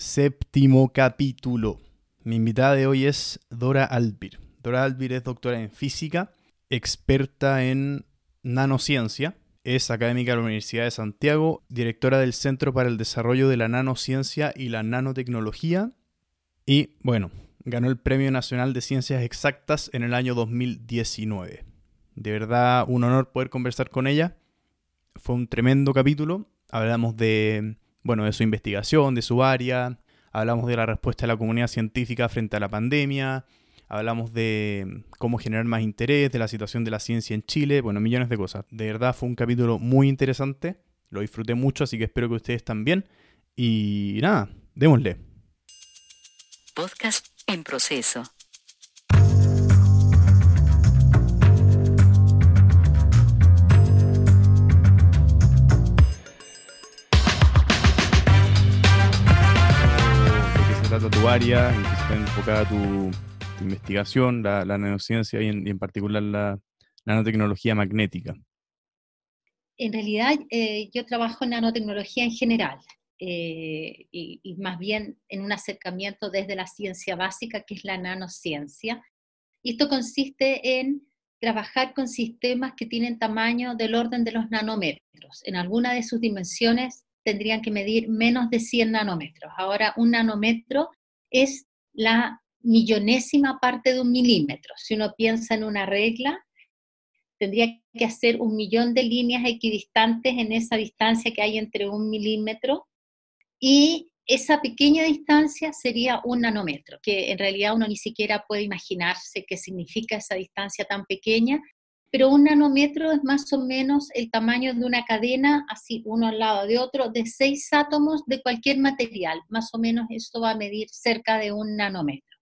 Séptimo capítulo. Mi invitada de hoy es Dora Albir. Dora Albir es doctora en física, experta en nanociencia, es académica de la Universidad de Santiago, directora del Centro para el Desarrollo de la Nanociencia y la Nanotecnología y, bueno, ganó el Premio Nacional de Ciencias Exactas en el año 2019. De verdad, un honor poder conversar con ella. Fue un tremendo capítulo. Hablamos de, bueno, de su investigación, de su área, hablamos de la respuesta de la comunidad científica frente a la pandemia, hablamos de cómo generar más interés, de la situación de la ciencia en Chile, bueno, millones de cosas. De verdad fue un capítulo muy interesante, lo disfruté mucho, así que espero que ustedes también. Y nada, démosle. Podcast en proceso. Trata tu área, en qué está enfocada tu, tu investigación, la, la nanociencia y en, y en particular la nanotecnología magnética. En realidad, eh, yo trabajo en nanotecnología en general eh, y, y más bien en un acercamiento desde la ciencia básica, que es la nanociencia. Y esto consiste en trabajar con sistemas que tienen tamaño del orden de los nanómetros. En alguna de sus dimensiones tendrían que medir menos de 100 nanómetros. Ahora, un nanómetro es la millonésima parte de un milímetro. Si uno piensa en una regla, tendría que hacer un millón de líneas equidistantes en esa distancia que hay entre un milímetro y esa pequeña distancia sería un nanómetro, que en realidad uno ni siquiera puede imaginarse qué significa esa distancia tan pequeña, pero un nanómetro es más o menos el tamaño de una cadena, así uno al lado de otro, de seis átomos de cualquier material, más o menos eso va a medir cerca de un nanómetro.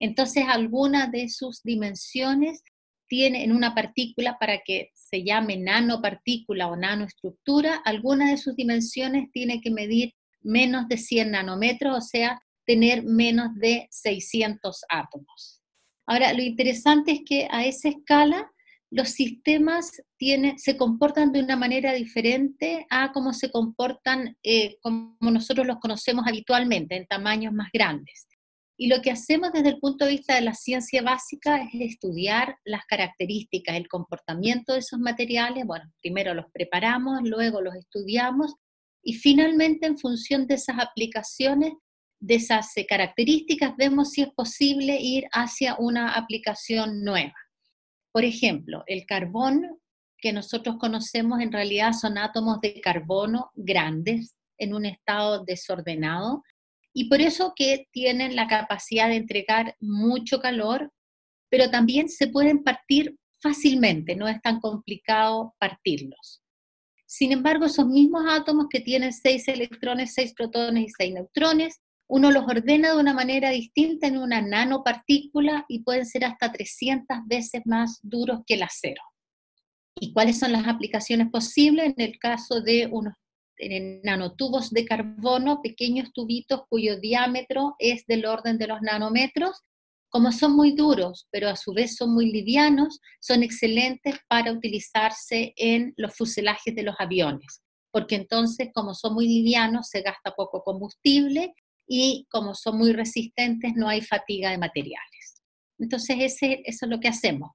Entonces, alguna de sus dimensiones tiene en una partícula para que se llame nanopartícula o nanoestructura, alguna de sus dimensiones tiene que medir menos de 100 nanómetros, o sea, tener menos de 600 átomos. Ahora, lo interesante es que a esa escala los sistemas se comportan de una manera diferente a cómo se comportan eh, como nosotros los conocemos habitualmente, en tamaños más grandes. Y lo que hacemos desde el punto de vista de la ciencia básica es estudiar las características, el comportamiento de esos materiales. Bueno, primero los preparamos, luego los estudiamos y finalmente en función de esas aplicaciones, de esas eh, características, vemos si es posible ir hacia una aplicación nueva. Por ejemplo, el carbón que nosotros conocemos en realidad son átomos de carbono grandes en un estado desordenado y por eso que tienen la capacidad de entregar mucho calor, pero también se pueden partir fácilmente, no es tan complicado partirlos. Sin embargo, esos mismos átomos que tienen seis electrones, seis protones y seis neutrones, uno los ordena de una manera distinta en una nanopartícula y pueden ser hasta 300 veces más duros que el acero. ¿Y cuáles son las aplicaciones posibles en el caso de unos nanotubos de carbono, pequeños tubitos cuyo diámetro es del orden de los nanómetros. Como son muy duros, pero a su vez son muy livianos, son excelentes para utilizarse en los fuselajes de los aviones, porque entonces como son muy livianos se gasta poco combustible y como son muy resistentes no hay fatiga de materiales. Entonces ese, eso es lo que hacemos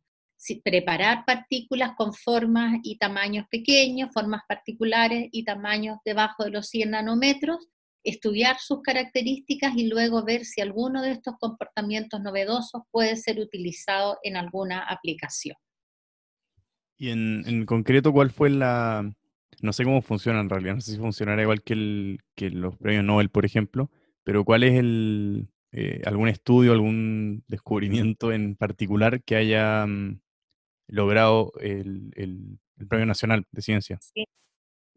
preparar partículas con formas y tamaños pequeños, formas particulares y tamaños debajo de los 100 nanómetros, estudiar sus características y luego ver si alguno de estos comportamientos novedosos puede ser utilizado en alguna aplicación. Y en, concreto, ¿cuál fue la... No sé cómo funciona en realidad, no sé si funcionará igual que, que los premios Nobel, por ejemplo, pero ¿cuál es el, eh, algún estudio, algún descubrimiento en particular que haya mm, logrado el, el, Premio Nacional de Ciencias?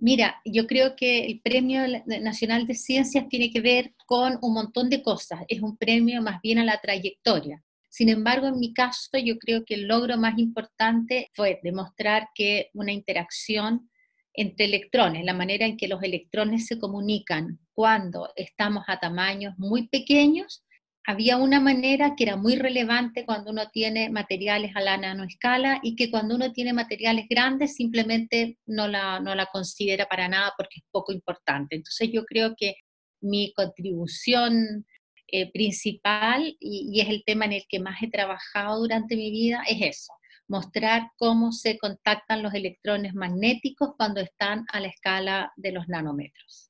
Mira, yo creo que el Premio Nacional de Ciencias tiene que ver con un montón de cosas. Es un premio más bien a la trayectoria. Sin embargo, en mi caso, yo creo que el logro más importante fue demostrar que una interacción entre electrones, la manera en que los electrones se comunican cuando estamos a tamaños muy pequeños, había una manera que era muy relevante cuando uno tiene materiales a la nanoescala y que cuando uno tiene materiales grandes simplemente no la, no la considera para nada porque es poco importante. Entonces yo creo que mi contribución eh, principal y, es el tema en el que más he trabajado durante mi vida, es eso, mostrar cómo se contactan los electrones magnéticos cuando están a la escala de los nanómetros.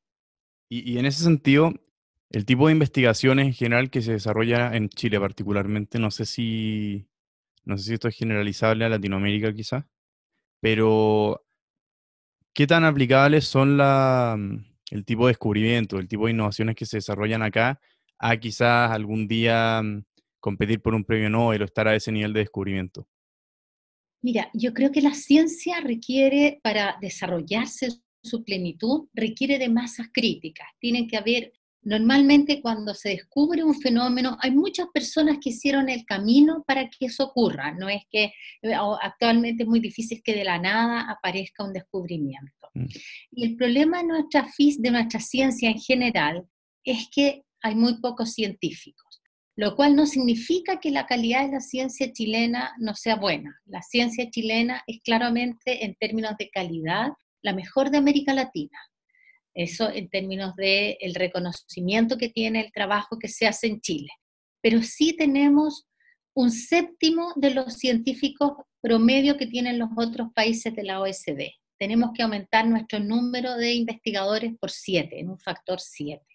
Y, en ese sentido, el tipo de investigaciones en general que se desarrolla en Chile particularmente, no sé si, no sé si esto es generalizable a Latinoamérica quizás, pero ¿qué tan aplicables son la, el tipo de descubrimiento, el tipo de innovaciones que se desarrollan acá a quizás algún día mm, competir por un premio Nobel o estar a ese nivel de descubrimiento? Mira, yo creo que la ciencia requiere, para desarrollarse su plenitud, requiere de masas críticas. Tienen que haber, normalmente cuando se descubre un fenómeno, hay muchas personas que hicieron el camino para que eso ocurra. No es que eh, actualmente es muy difícil que de la nada aparezca un descubrimiento. Mm. Y el problema de nuestra, de nuestra ciencia en general es que hay muy pocos científicos, lo cual no significa que la calidad de la ciencia chilena no sea buena. La ciencia chilena es claramente, en términos de calidad, la mejor de América Latina. Eso en términos del el reconocimiento que tiene el trabajo que se hace en Chile. Pero sí tenemos un séptimo de los científicos promedio que tienen los otros países de la OSD. Tenemos que aumentar nuestro número de investigadores por siete, en un factor siete.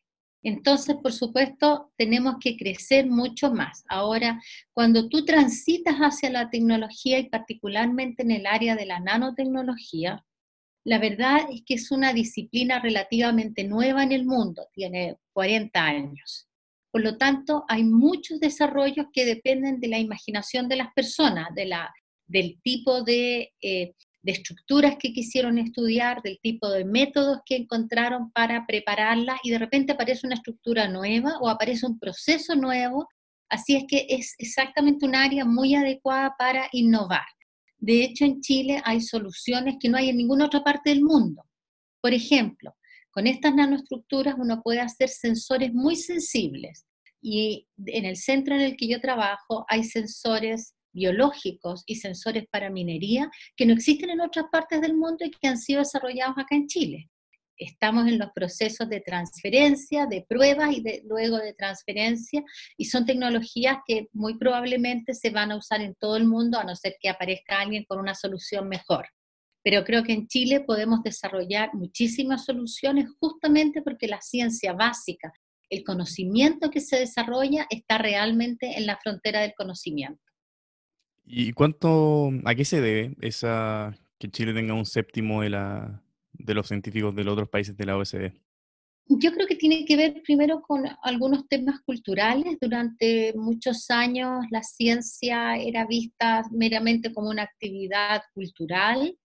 Entonces, por supuesto, tenemos que crecer mucho más. Ahora, cuando tú transitas hacia la tecnología y particularmente en el área de la nanotecnología, la verdad es que es una disciplina relativamente nueva en el mundo, tiene 40 años. Por lo tanto, hay muchos desarrollos que dependen de la imaginación de las personas, de la, del tipo de eh, de estructuras que quisieron estudiar, del tipo de métodos que encontraron para prepararlas y de repente aparece una estructura nueva o aparece un proceso nuevo. Así es que es exactamente un área muy adecuada para innovar. De hecho, en Chile hay soluciones que no hay en ninguna otra parte del mundo. Por ejemplo, con estas nanoestructuras uno puede hacer sensores muy sensibles y en el centro en el que yo trabajo hay sensores biológicos y sensores para minería que no existen en otras partes del mundo y que han sido desarrollados acá en Chile. Estamos en los procesos de transferencia, de pruebas y de, luego de transferencia, y son tecnologías que muy probablemente se van a usar en todo el mundo, a no ser que aparezca alguien con una solución mejor. Pero creo que en Chile podemos desarrollar muchísimas soluciones justamente porque la ciencia básica, el conocimiento que se desarrolla está realmente en la frontera del conocimiento. ¿Y cuánto, a qué se debe esa que Chile tenga un séptimo de, la, de los científicos de los otros países de la OSD? Yo creo que tiene que ver primero con algunos temas culturales. Durante muchos años la ciencia era vista meramente como una actividad cultural,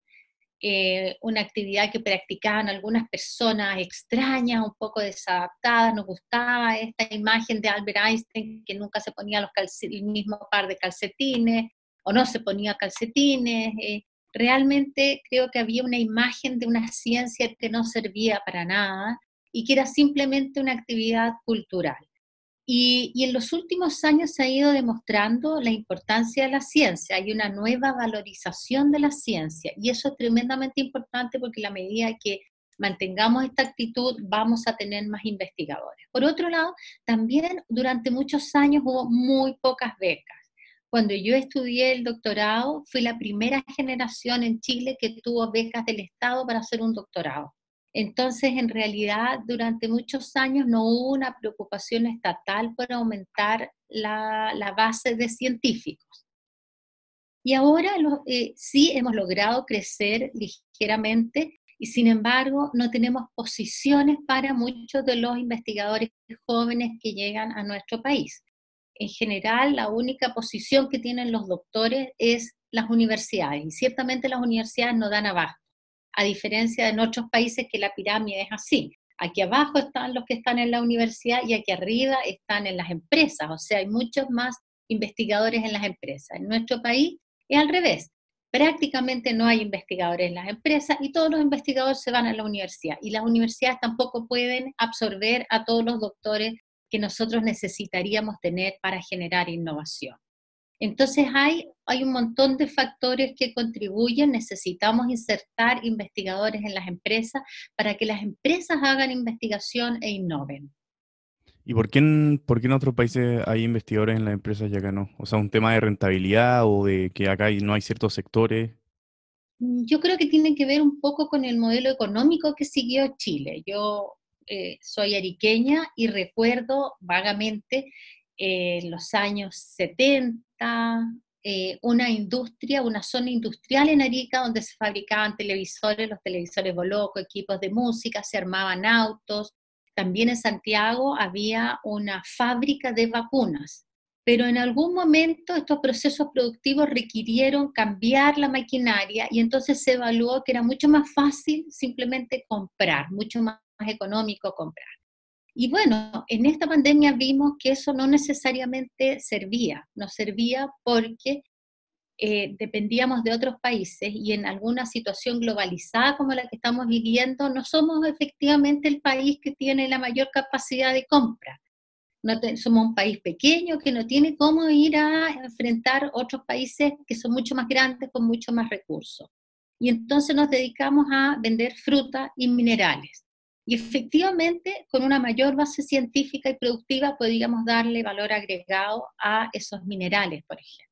eh, una actividad que practicaban algunas personas extrañas, un poco desadaptadas. Nos gustaba esta imagen de Albert Einstein que nunca se ponía los el mismo par de calcetines, o no se ponía calcetines. Eh, realmente creo que había una imagen de una ciencia que no servía para nada y que era simplemente una actividad cultural. Y, en los últimos años se ha ido demostrando la importancia de la ciencia, hay una nueva valorización de la ciencia y eso es tremendamente importante porque la medida que mantengamos esta actitud vamos a tener más investigadores. Por otro lado, también durante muchos años hubo muy pocas becas. Cuando yo estudié el doctorado, fui la primera generación en Chile que tuvo becas del Estado para hacer un doctorado. Entonces, en realidad, durante muchos años no hubo una preocupación estatal por aumentar la, base de científicos. Y ahora eh, sí hemos logrado crecer ligeramente y sin embargo no tenemos posiciones para muchos de los investigadores jóvenes que llegan a nuestro país en general la única posición que tienen los doctores es las universidades y ciertamente las universidades no dan abasto, a diferencia de en otros países que la pirámide es así. Aquí abajo están los que están en la universidad y aquí arriba están en las empresas, o sea, hay muchos más investigadores en las empresas. En nuestro país es al revés. Prácticamente no hay investigadores en las empresas y todos los investigadores se van a la universidad. Y las universidades tampoco pueden absorber a todos los doctores que nosotros necesitaríamos tener para generar innovación. Entonces hay, hay un montón de factores que contribuyen, necesitamos insertar investigadores en las empresas para que las empresas hagan investigación e innoven. ¿Y por qué, en, por qué en otros países hay investigadores en las empresas y acá no? O sea, un tema de rentabilidad o de que acá no hay ciertos sectores. Mm, yo creo que tiene que ver un poco con el modelo económico que siguió Chile. Yo eh, soy ariqueña y recuerdo vagamente eh, los años 70, eh, una industria, una zona industrial en Arica donde se fabricaban televisores, los televisores Boloco, equipos de música, se armaban autos. También en Santiago había una fábrica de vacunas pero en algún momento estos procesos productivos requirieron cambiar la maquinaria y entonces se evaluó que era mucho más fácil simplemente comprar, mucho más económico comprar. Y bueno, en esta pandemia vimos que eso no necesariamente servía, nos servía porque eh, dependíamos de otros países y en alguna situación globalizada como la que estamos viviendo, no somos efectivamente el país que tiene la mayor capacidad de compra somos un país pequeño que no tiene cómo ir a enfrentar otros países que son mucho más grandes con mucho más recursos. Y entonces nos dedicamos a vender fruta y minerales. Y efectivamente, con una mayor base científica y productiva, podríamos darle valor agregado a esos minerales, por ejemplo.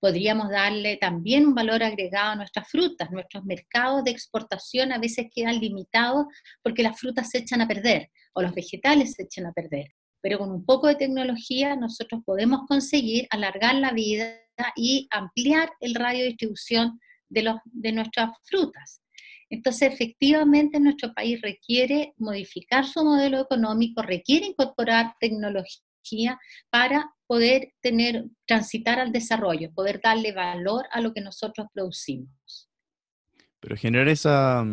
Podríamos darle también un valor agregado a nuestras frutas. Nuestros mercados de exportación a veces quedan limitados porque las frutas se echan a perder o los vegetales se echan a perder pero con un poco de tecnología nosotros podemos conseguir alargar la vida y ampliar el radio de distribución de, de nuestras frutas. Entonces, efectivamente, nuestro país requiere modificar su modelo económico, requiere incorporar tecnología para poder tener, transitar al desarrollo, poder darle valor a lo que nosotros producimos. Pero generar esa,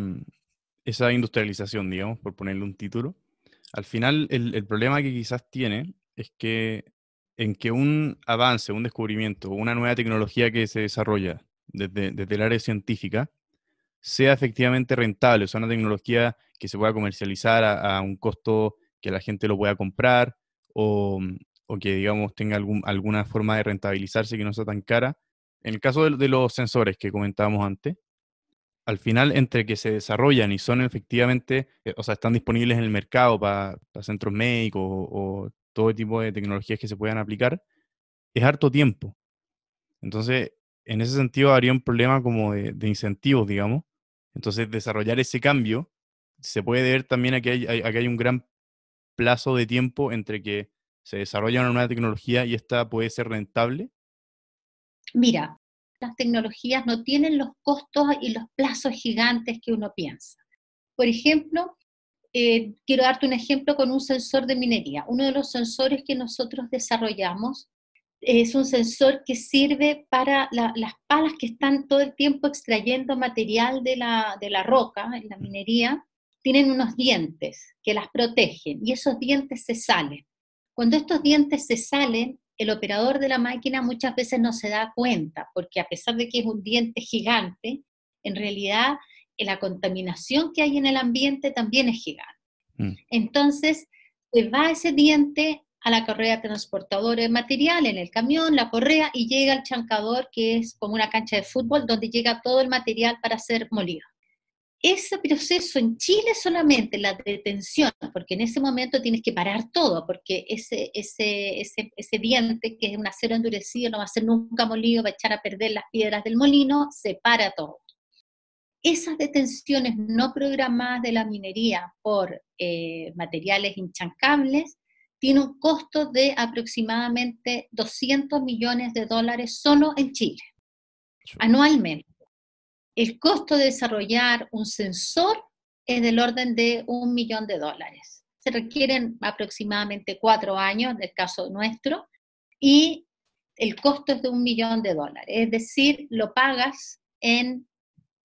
esa industrialización, digamos, por ponerle un título, al final, el, problema que quizás tiene es que en que un avance, un descubrimiento, una nueva tecnología que se desarrolla desde, el área científica sea efectivamente rentable, o sea, una tecnología que se pueda comercializar a, un costo que la gente lo pueda comprar o, que, digamos, tenga alguna forma de rentabilizarse que no sea tan cara. En el caso de los sensores que comentábamos antes, al final, entre que se desarrollan y son efectivamente, eh, o sea, están disponibles en el mercado para, centros médicos o, todo tipo de tecnologías que se puedan aplicar, es harto tiempo. Entonces, en ese sentido, habría un problema como de, incentivos, digamos. Entonces, desarrollar ese cambio se puede ver también a que hay, un gran plazo de tiempo entre que se desarrolla una nueva tecnología y esta puede ser rentable. Mira, las tecnologías no tienen los costos y los plazos gigantes que uno piensa. Por ejemplo, eh, quiero darte un ejemplo con un sensor de minería. Uno de los sensores que nosotros desarrollamos es un sensor que sirve para las palas que están todo el tiempo extrayendo material de la, de la roca en la minería. Tienen unos dientes que las protegen y esos dientes se salen. Cuando estos dientes se salen, el operador de la máquina muchas veces no se da cuenta, porque a pesar de que es un diente gigante, en realidad eh, la contaminación que hay en el ambiente también es gigante. Mm. Entonces, se va ese diente a la correa transportadora de material en el camión, la correa, y llega al chancador, que es como una cancha de fútbol, donde llega todo el material para ser molido ese proceso en Chile solamente, la detención, porque en ese momento tienes que parar todo, porque ese, ese, ese, ese diente, que es un acero endurecido, no va a ser nunca molido, va a echar a perder las piedras del molino, se para todo. Esas detenciones no programadas de la minería por eh, materiales inchancables tiene un costo de aproximadamente 200 millones de dólares solo en Chile, anualmente el costo de desarrollar un sensor es del orden de un millón de dólares. Se requieren aproximadamente cuatro años, en el caso nuestro, y el costo es de un millón de dólares, es decir, lo pagas en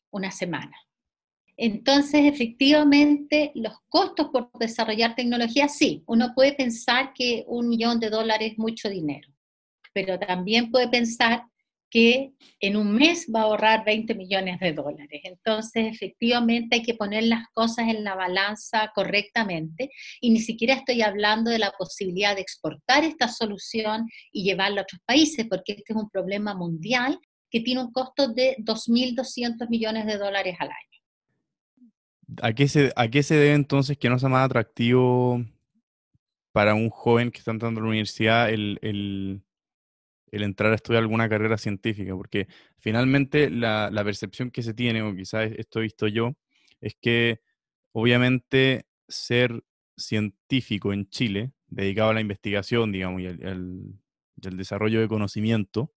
una semana. Entonces, efectivamente, los costos por desarrollar tecnología, sí, uno puede pensar que un millón de dólares es mucho dinero, pero también puede pensar que en un mes va a ahorrar 20 millones de dólares. Entonces, efectivamente, hay que poner las cosas en la balanza correctamente y ni siquiera estoy hablando de la posibilidad de exportar esta solución y llevarla a otros países, porque este es un problema mundial que tiene un costo de 2.200 millones de dólares al año. ¿A qué, se, ¿A qué se debe entonces que no sea más atractivo para un joven que está entrando a la universidad el, el, entrar a estudiar alguna carrera científica? Porque finalmente la, percepción que se tiene, o quizás esto he visto yo, es que obviamente ser científico en Chile, dedicado a la investigación, digamos, y al, desarrollo de conocimiento,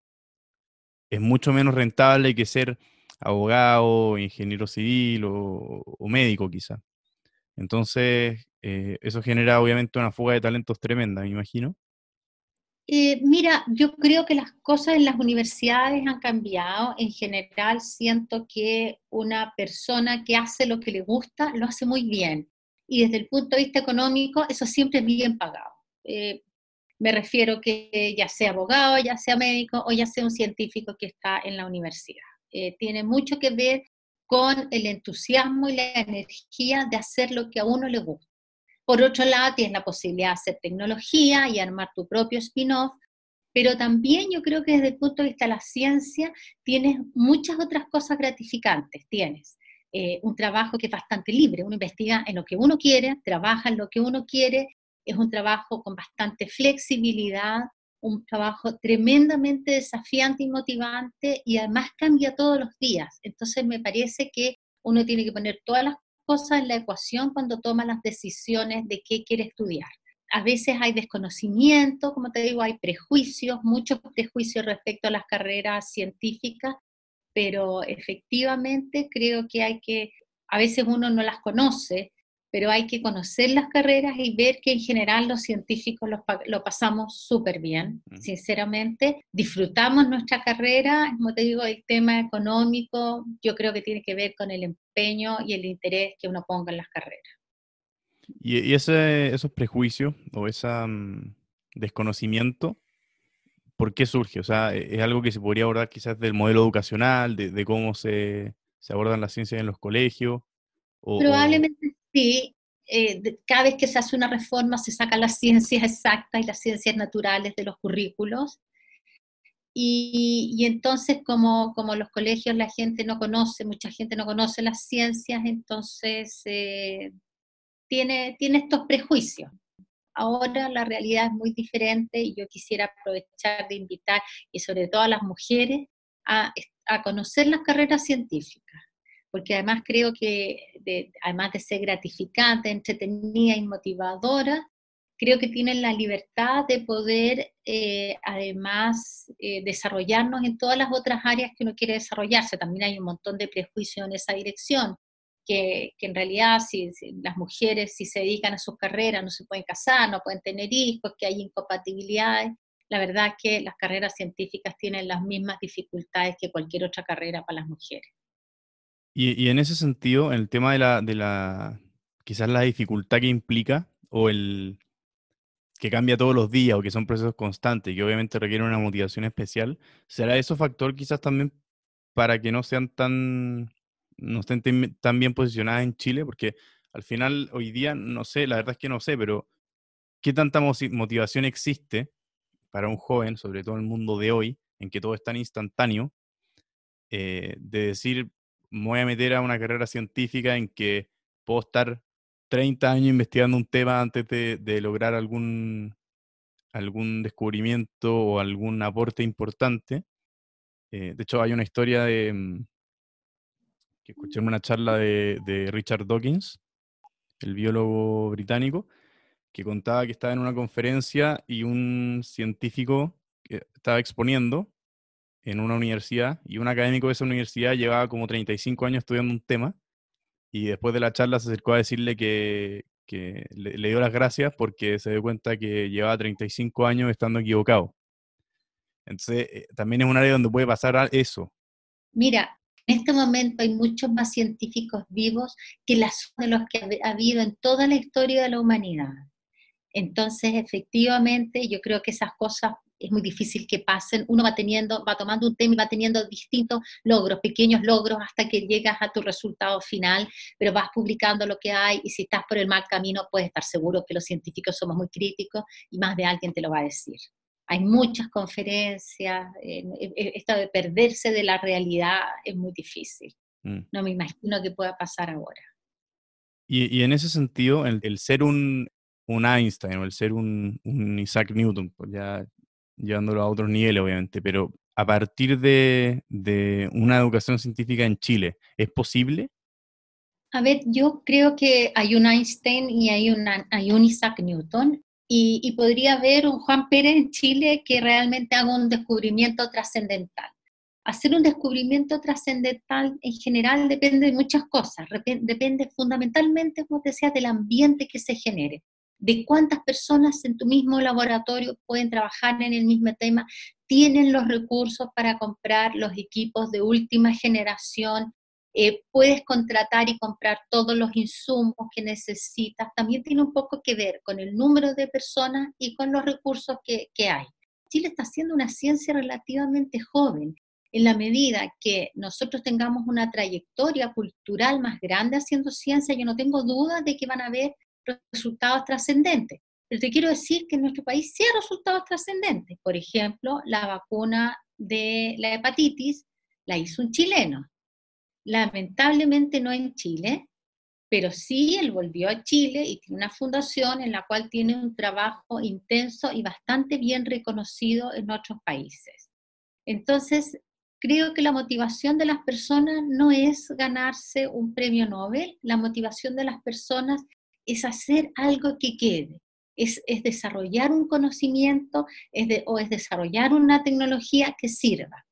es mucho menos rentable que ser abogado, ingeniero civil o, médico quizá. Entonces, eh, eso genera obviamente una fuga de talentos tremenda, me imagino. Eh, mira, yo creo que las cosas en las universidades han cambiado. En general, siento que una persona que hace lo que le gusta, lo hace muy bien y desde el punto de vista económico eso siempre es bien pagado. Eh, me refiero que ya sea abogado, ya sea médico o ya sea un científico que está en la universidad. Eh, tiene mucho que ver con el entusiasmo y la energía de hacer lo que a uno le gusta. Por otro lado, tienes la posibilidad de hacer tecnología y armar tu propio spin-off, pero también yo creo que desde el punto de vista de la ciencia tienes muchas otras cosas gratificantes. Tienes eh, un trabajo que es bastante libre, uno investiga en lo que uno quiere, trabaja en lo que uno quiere, es un trabajo con bastante flexibilidad, un trabajo tremendamente desafiante y motivante y además cambia todos los días. Entonces me parece que uno tiene que poner todas las cosas en la ecuación cuando toma las decisiones de qué quiere estudiar. A veces hay desconocimiento, como te digo, hay prejuicios, muchos prejuicios respecto a las carreras científicas pero efectivamente creo que hay que, a veces uno no las conoce, pero hay que conocer las carreras y ver que en general los científicos lo, pasamos súper bien, sinceramente. Disfrutamos nuestra carrera, como te digo, el tema económico yo creo que tiene que ver con el empeño y el interés que uno ponga en las carreras. ¿Y, ese, esos prejuicios o ese mm, desconocimiento ¿por qué surge? O sea, ¿e-, ¿es algo que se podría abordar quizás del modelo educacional, de, cómo se, abordan las ciencias en los colegios? Probablemente sí. Eh, cada vez que se hace una reforma se sacan las ciencias exactas y las ciencias naturales de los currículos. Y, entonces, como, como, los colegios la gente no conoce, mucha gente no conoce las ciencias, entonces eh, tiene, tiene estos prejuicios. Ahora la realidad es muy diferente y yo quisiera aprovechar de invitar, y sobre todo a las mujeres, a, conocer las carreras científicas, porque además creo que, además de ser gratificante, entretenida y motivadora, creo que tienen la libertad de poder eh, además eh, desarrollarnos en todas las otras áreas que uno quiere desarrollarse. También hay un montón de prejuicios en esa dirección, que, en realidad si, las mujeres si se dedican a sus carreras no se pueden casar, no pueden tener hijos, que hay incompatibilidades. La verdad es que las carreras científicas tienen las mismas dificultades que cualquier otra carrera para las mujeres. Y, en ese sentido, el tema de la, de la, quizás la dificultad que implica, o el que cambia todos los días, o que son procesos constantes, que obviamente requieren una motivación especial, ¿será eso factor quizás también para que no sean tan no estén tan bien posicionadas en Chile, porque al final hoy día, no sé, la verdad es que no sé, pero ¿qué tanta motivación existe para un joven, sobre todo en el mundo de hoy, en que todo es tan instantáneo, eh, de decir, me voy a meter a una carrera científica en que puedo estar 30 años investigando un tema antes de, lograr algún, algún descubrimiento o algún aporte importante? Eh, de hecho, hay una historia de, mm, que escuché en una charla de, Richard Dawkins, el biólogo británico, que contaba que estaba en una conferencia y un científico que estaba exponiendo en una universidad y un académico de esa universidad llevaba como 35 años estudiando un tema y después de la charla se acercó a decirle que, le, le, dio las gracias porque se dio cuenta que llevaba 35 años estando equivocado. Entonces, eh, también es un área donde puede pasar eso. Mira, en este momento hay muchos más científicos vivos que las de los que ha habido en toda la historia de la humanidad. Entonces, efectivamente, yo creo que esas cosas es muy difícil que pasen. Uno va teniendo, va tomando un tema y va teniendo distintos logros, pequeños logros, hasta que llegas a tu resultado final, pero vas publicando lo que hay y si estás por el mal camino, puedes estar seguro que los científicos somos muy críticos y más de alguien te lo va a decir hay muchas conferencias, esto de perderse de la realidad es muy difícil. Mm. No me imagino que pueda pasar ahora. Y, en ese sentido, el, ser un un Einstein o el ser un, Isaac Newton, pues ya llevándolo a otros niveles, obviamente, pero a partir de, una educación científica en Chile, ¿es posible? A ver, yo creo que hay un Einstein y hay, hay un Isaac Newton, y, y, podría haber un Juan Pérez en Chile que realmente haga un descubrimiento trascendental. Hacer un descubrimiento trascendental en general depende de muchas cosas, depende fundamentalmente, como te decía, del ambiente que se genere de cuántas personas en tu mismo laboratorio pueden trabajar en el mismo tema, tienen los recursos para comprar los equipos de última generación, eh, puedes contratar y comprar todos los insumos que necesitas. También tiene un poco que ver con el número de personas y con los recursos que, hay. Chile está haciendo una ciencia relativamente joven. En la medida que nosotros tengamos una trayectoria cultural más grande haciendo ciencia, yo no tengo duda de que van a haber resultados trascendentes. Pero te quiero decir que en nuestro país sí hay resultados trascendentes. Por ejemplo, la vacuna de la hepatitis la hizo un chileno. Lamentablemente no en Chile, pero sí él volvió a Chile y tiene una fundación en la cual tiene un trabajo intenso y bastante bien reconocido en otros países. Entonces, creo que la motivación de las personas no es ganarse un premio Nobel, la motivación de las personas es hacer algo que quede, es, desarrollar un conocimiento o es desarrollar una tecnología que sirva.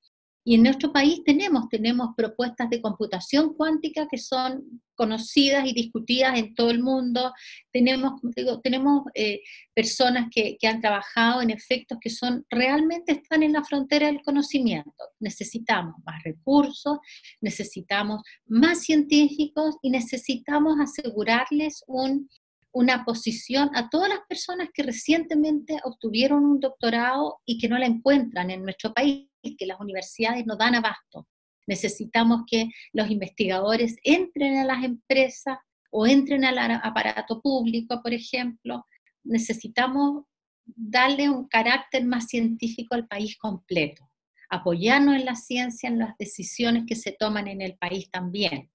Y en nuestro país tenemos, tenemos propuestas de computación cuántica que son conocidas y discutidas en todo el mundo. Tenemos, digo, tenemos eh, personas que, que, han trabajado en efectos que son realmente están en la frontera del conocimiento. Necesitamos más recursos, necesitamos más científicos y necesitamos asegurarles un, una posición a todas las personas que recientemente obtuvieron un doctorado y que no la encuentran en nuestro país, que las universidades no dan abasto. Necesitamos que los investigadores entren a las empresas o entren al aparato público, por ejemplo. Necesitamos darle un carácter más científico al país completo, apoyarnos en la ciencia, en las decisiones que se toman en el país también.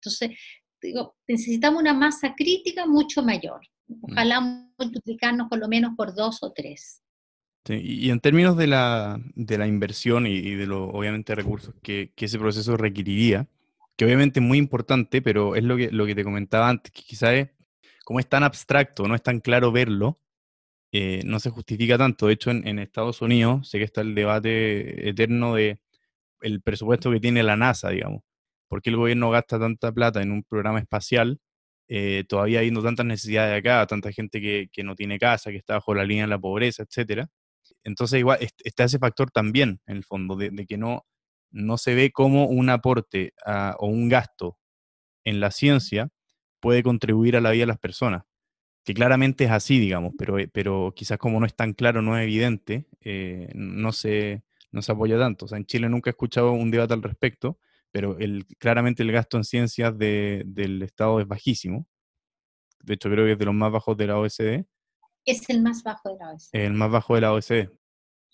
Entonces, digo, necesitamos una masa crítica mucho mayor. Mm. Ojalá multiplicarnos por lo menos por dos o tres. y en términos de la, de la inversión y, de los, obviamente, recursos que, que, ese proceso requeriría, que obviamente es muy importante, pero es lo que, lo que te comentaba antes, que quizás es, como es tan abstracto, no es tan claro verlo, eh, no se justifica tanto. De hecho, en, en, Estados Unidos sé que está el debate eterno de el presupuesto que tiene la NASA, digamos. ¿Por qué el gobierno gasta tanta plata en un programa espacial? Eh, todavía habiendo tantas necesidades acá, tanta gente que, que, no tiene casa, que está bajo la línea de la pobreza, etcétera. Entonces, igual está ese factor también, en el fondo, de, que no, no se ve como un aporte o un gasto en la ciencia puede contribuir a la vida de las personas. Que claramente es así, digamos, pero, eh, pero quizás como no es tan claro, no es evidente, eh, no, se, no se apoya tanto. O sea, en Chile nunca he escuchado un debate al respecto, pero el, claramente el gasto en ciencias del Estado es bajísimo. De hecho, creo que es de los más bajos de la OSD. Es el más bajo de la OSD. El más bajo de la OSD.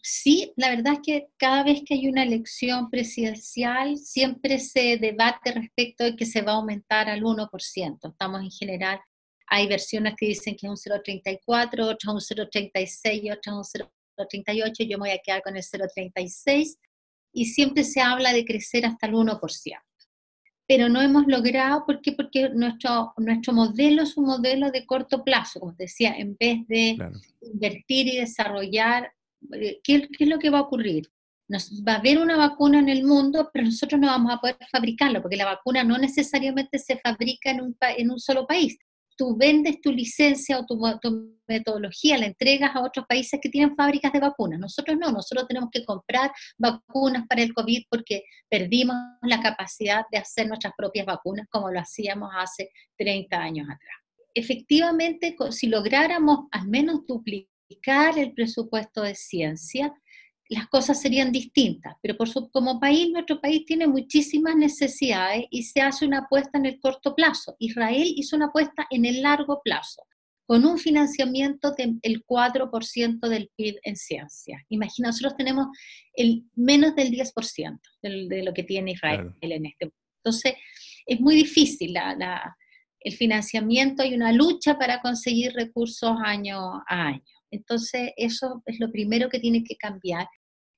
Sí, la verdad es que cada vez que hay una elección presidencial, siempre se debate respecto de que se va a aumentar al 1%. Estamos en general, hay versiones que dicen que es un 0,34, otras un 0,36 otras un 0,38. Yo me voy a quedar con el 0,36 y siempre se habla de crecer hasta el 1%. Pero no hemos logrado, ¿por qué? Porque nuestro, nuestro modelo es un modelo de corto plazo, como decía, en vez de invertir y desarrollar, eh, ¿qué, ¿qué, es lo que va a ocurrir? Nos, va a haber una vacuna en el mundo, pero nosotros no vamos a poder fabricarla, porque la vacuna no necesariamente se fabrica en un, en un solo país tú vendes tu licencia o tu, metodología, la entregas a otros países que tienen fábricas de vacunas. Nosotros no, nosotros tenemos que comprar vacunas para el COVID porque perdimos la capacidad de hacer nuestras propias vacunas como lo hacíamos hace 30 años atrás. Efectivamente, si lográramos al menos duplicar el presupuesto de ciencia, las cosas serían distintas, pero por su, como país, nuestro país tiene muchísimas necesidades y se hace una apuesta en el corto plazo. Israel hizo una apuesta en el largo plazo, con un financiamiento del 4% del PIB en ciencia. Imagina, nosotros tenemos el menos del 10% de, lo que tiene Israel en este momento. Entonces, es muy difícil la, el financiamiento y una lucha para conseguir recursos año a año. Entonces, eso es lo primero que tiene que cambiar.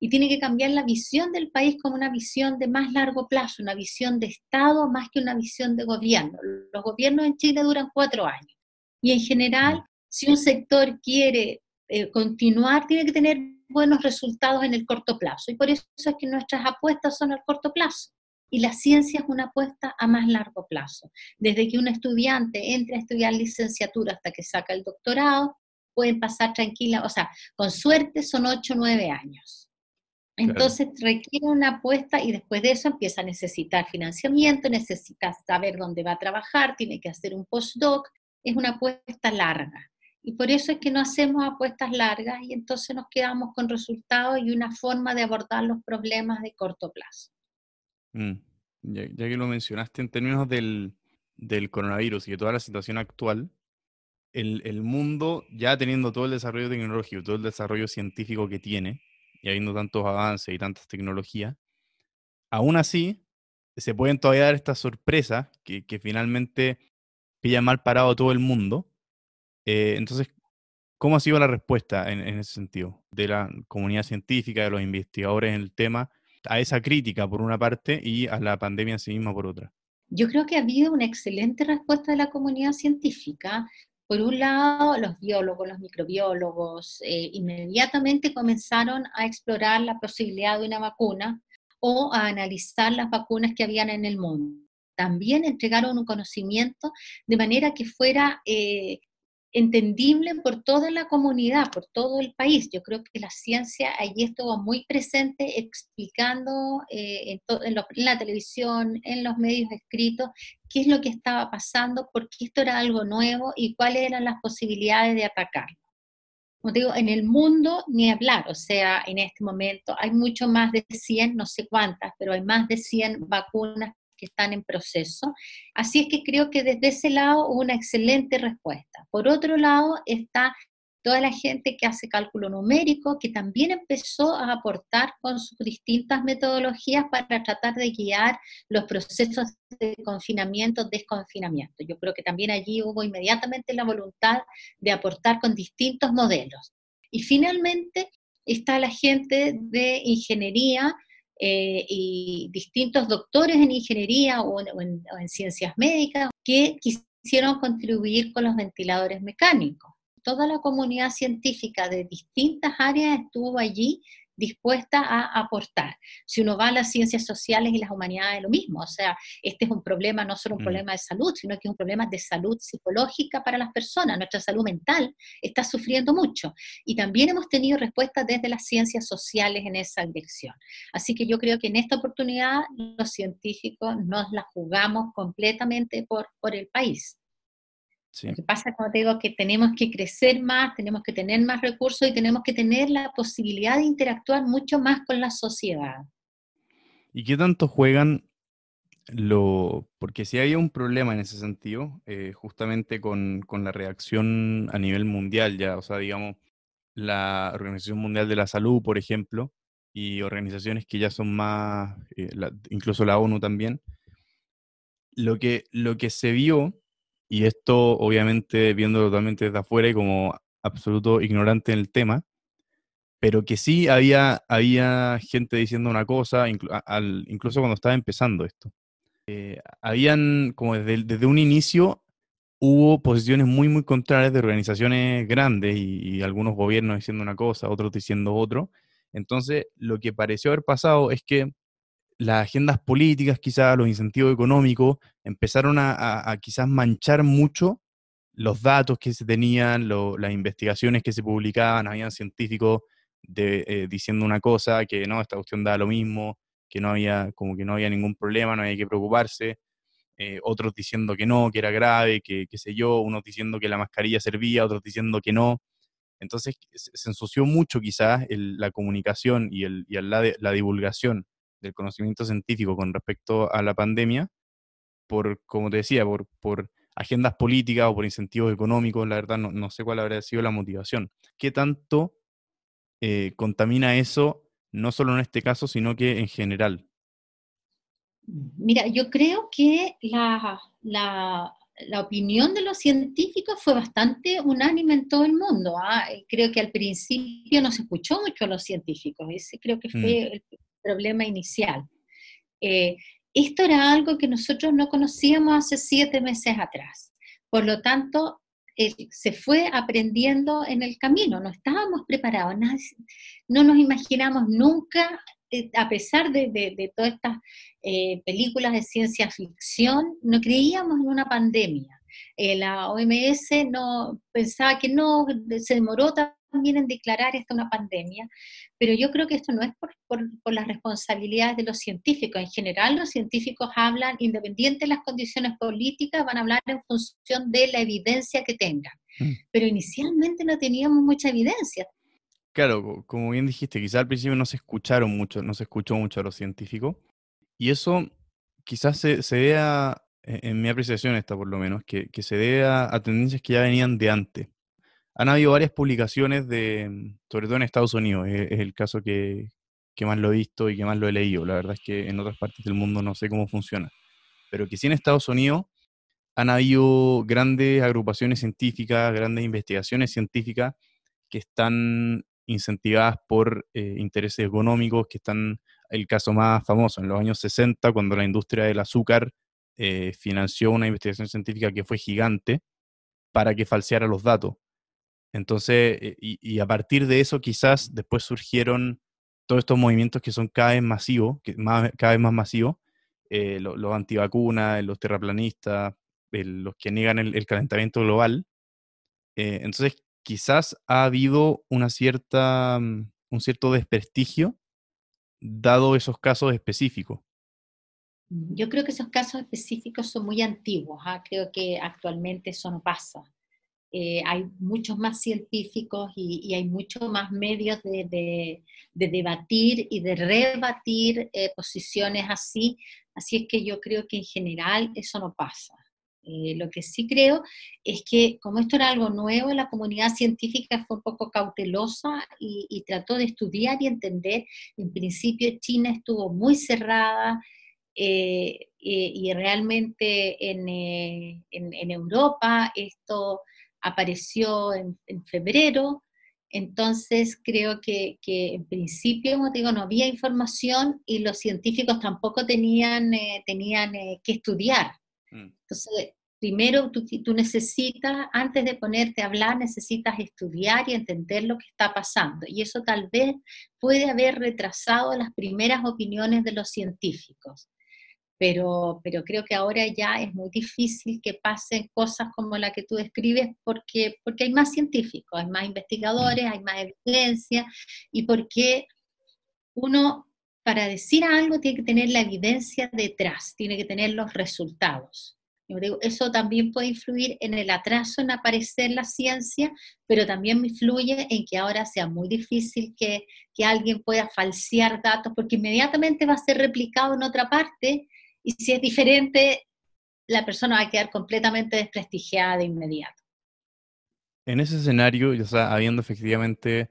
Y tiene que cambiar la visión del país como una visión de más largo plazo, una visión de Estado más que una visión de gobierno. Los gobiernos en Chile duran cuatro años. Y en general, si un sector quiere eh, continuar, tiene que tener buenos resultados en el corto plazo. Y por eso es que nuestras apuestas son al corto plazo. Y la ciencia es una apuesta a más largo plazo. Desde que un estudiante entre a estudiar licenciatura hasta que saca el doctorado, pueden pasar tranquila, o sea, con suerte son 8 o 9 años. Entonces requiere una apuesta y después de eso empieza a necesitar financiamiento, necesita saber dónde va a trabajar, tiene que hacer un postdoc, es una apuesta larga. Y por eso es que no hacemos apuestas largas y entonces nos quedamos con resultados y una forma de abordar los problemas de corto plazo. Mm, ya, que lo mencionaste en términos del, del coronavirus y de toda la situación actual, el, mundo, ya teniendo todo el desarrollo tecnológico, todo el desarrollo científico que tiene, y habiendo tantos avances y tantas tecnologías, aún así se pueden todavía dar estas sorpresas que, finalmente pillan mal parado todo el mundo. Eh, entonces, ¿cómo ha sido la respuesta en, en, ese sentido de la comunidad científica, de los investigadores en el tema, a esa crítica por una parte y a la pandemia en sí misma por otra? Yo creo que ha habido una excelente respuesta de la comunidad científica. Por un lado, los biólogos, los microbiólogos, eh, inmediatamente comenzaron a explorar la posibilidad de una vacuna o a analizar las vacunas que habían en el mundo. También entregaron un conocimiento de manera que fuera eh, entendible por toda la comunidad, por todo el país. Yo creo que la ciencia allí estuvo muy presente explicando eh, en, la televisión, en los medios escritos, qué es lo que estaba pasando, por qué esto era algo nuevo y cuáles eran las posibilidades de atacarlo. Como digo, en el mundo ni hablar, o sea, en este momento hay mucho más de 100, no sé cuántas, pero hay más de 100 vacunas están en proceso. Así es que creo que desde ese lado hubo una excelente respuesta. Por otro lado está toda la gente que hace cálculo numérico, que también empezó a aportar con sus distintas metodologías para tratar de guiar los procesos de confinamiento, desconfinamiento. Yo creo que también allí hubo inmediatamente la voluntad de aportar con distintos modelos. Y finalmente está la gente de ingeniería eh, y distintos doctores en ingeniería o en, ciencias médicas que quisieron contribuir con los ventiladores mecánicos. Toda la comunidad científica de distintas áreas estuvo allí dispuesta a aportar. Si uno va a las ciencias sociales y las humanidades, lo mismo. O sea, este es un problema, no solo un mm. problema de salud, sino que es un problema de salud psicológica para las personas. Nuestra salud mental está sufriendo mucho. Y también hemos tenido respuestas desde las ciencias sociales en esa dirección. Así que yo creo que en esta oportunidad los científicos nos la jugamos completamente por, por el país. Lo que pasa, como te digo, que tenemos que crecer más, tenemos que tener más recursos y tenemos que tener la posibilidad de interactuar mucho más con la sociedad. ¿Y qué tanto juegan lo...? Porque si había un problema en ese sentido, eh, justamente con, con, la reacción a nivel mundial ya, o sea, digamos, la Organización Mundial de la Salud, por ejemplo, y organizaciones que ya son más, eh, incluso la ONU también, lo que, lo que se vio y esto, obviamente, viendo totalmente desde afuera y como absoluto ignorante en el tema, pero que sí había, había gente diciendo una cosa, incluso cuando estaba empezando esto. Eh, habían, como desde, desde, un inicio, hubo posiciones muy, muy contrarias de organizaciones grandes y, y, algunos gobiernos diciendo una cosa, otros diciendo otro. Entonces, lo que pareció haber pasado es que las agendas políticas, quizás los incentivos económicos, empezaron a, quizás manchar mucho los datos que se tenían, las investigaciones que se publicaban, habían científicos de, eh, diciendo una cosa, que no, esta cuestión da lo mismo, que no había, como que no había ningún problema, no había que preocuparse, eh, otros diciendo que no, que era grave, que qué sé yo, unos diciendo que la mascarilla servía, otros diciendo que no. Entonces se ensució mucho quizás la comunicación y, el, y la, la divulgación del conocimiento científico con respecto a la pandemia, por, como te decía, por, por agendas políticas o por incentivos económicos, la verdad no, sé cuál habría sido la motivación. ¿Qué tanto eh, contamina eso, no solo en este caso, sino que en general? Mira, yo creo que la, la, la opinión de los científicos fue bastante unánime en todo el mundo. ¿ah? Creo que al principio no se escuchó mucho a los científicos, ese creo que fue mm. el problema inicial. Eh, esto era algo que nosotros no conocíamos hace siete meses atrás. Por lo tanto, se fue aprendiendo en el camino, no estábamos preparados, no nos imaginamos nunca, eh, a pesar de, todas estas eh, películas de ciencia ficción, no creíamos en una pandemia. la OMS no pensaba que no, se demoró también en declarar esto una pandemia, pero yo creo que esto no es por, por, las responsabilidades de los científicos. En general, los científicos hablan, independiente de las condiciones políticas, van a hablar en función de la evidencia que tengan. Mm. Pero inicialmente no teníamos mucha evidencia. Claro, como bien dijiste, quizás al principio no se escucharon mucho, no se escuchó mucho a los científicos, y eso quizás se, se vea, en mi apreciación esta por lo menos, que, que se debe a tendencias que ya venían de antes han habido varias publicaciones de, mm, sobre todo en Estados Unidos, es, el caso que, más lo he visto y que más lo he leído. La verdad es que en otras partes del mundo no sé cómo funciona. Pero que sí en Estados Unidos han habido grandes agrupaciones científicas, grandes investigaciones científicas que están incentivadas por eh, intereses económicos, que están, el caso más famoso, en los años 60, cuando la industria del azúcar eh, financió una investigación científica que fue gigante para que falseara los datos. Entonces, eh, y, a partir de eso quizás después surgieron todos estos movimientos que son cada vez masivos, que más, cada vez más masivos, eh, los, antivacunas, los terraplanistas, los que niegan el, calentamiento global. Eh, entonces, quizás ha habido una cierta, mm, un cierto desprestigio dado esos casos específicos. Yo creo que esos casos específicos son muy antiguos, ¿ah? creo que actualmente eso no pasa. Eh, hay muchos más científicos y, hay muchos más medios de, debatir y de rebatir eh, posiciones así, así es que yo creo que en general eso no pasa. Eh, lo que sí creo es que como esto era algo nuevo, la comunidad científica fue un poco cautelosa y, trató de estudiar y entender. En principio China estuvo muy cerrada, y, realmente en, en, Europa esto apareció en, febrero, entonces creo que, en principio, como digo, no había información y los científicos tampoco tenían, eh, tenían eh, que estudiar. Mm. Entonces, primero tú, tú, necesitas, antes de ponerte a hablar, necesitas estudiar y entender lo que está pasando. Y eso tal vez puede haber retrasado las primeras opiniones de los científicos pero, pero creo que ahora ya es muy difícil que pasen cosas como la que tú describes porque, porque hay más científicos, hay más investigadores, hay más evidencia y porque uno para decir algo tiene que tener la evidencia detrás, tiene que tener los resultados. Eso también puede influir en el atraso en aparecer la ciencia, pero también influye en que ahora sea muy difícil que, que alguien pueda falsear datos, porque inmediatamente va a ser replicado en otra parte y si es diferente, la persona va a quedar completamente desprestigiada de inmediato. En ese escenario, ya sea, habiendo efectivamente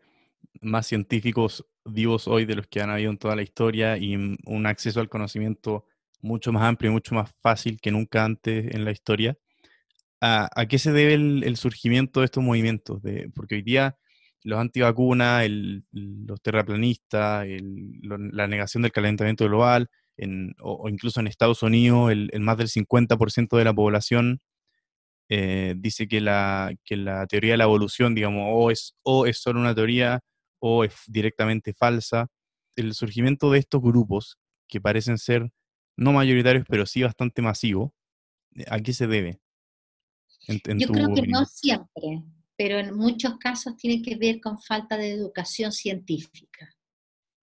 más científicos vivos hoy de los que han habido en toda la historia y un acceso al conocimiento mucho más amplio y mucho más fácil que nunca antes en la historia, ¿a, qué se debe el, surgimiento de estos movimientos? De, porque hoy día los antivacunas, los terraplanistas, la negación del calentamiento global, o, incluso en Estados Unidos, el, más del 50% de la población eh, dice que la, que la teoría de la evolución, digamos, o es, o es solo una teoría o es directamente falsa. El surgimiento de estos grupos, que parecen ser no mayoritarios, pero sí bastante masivos, ¿a qué se debe? Yo creo que no siempre, pero en muchos casos tiene que ver con falta de educación científica.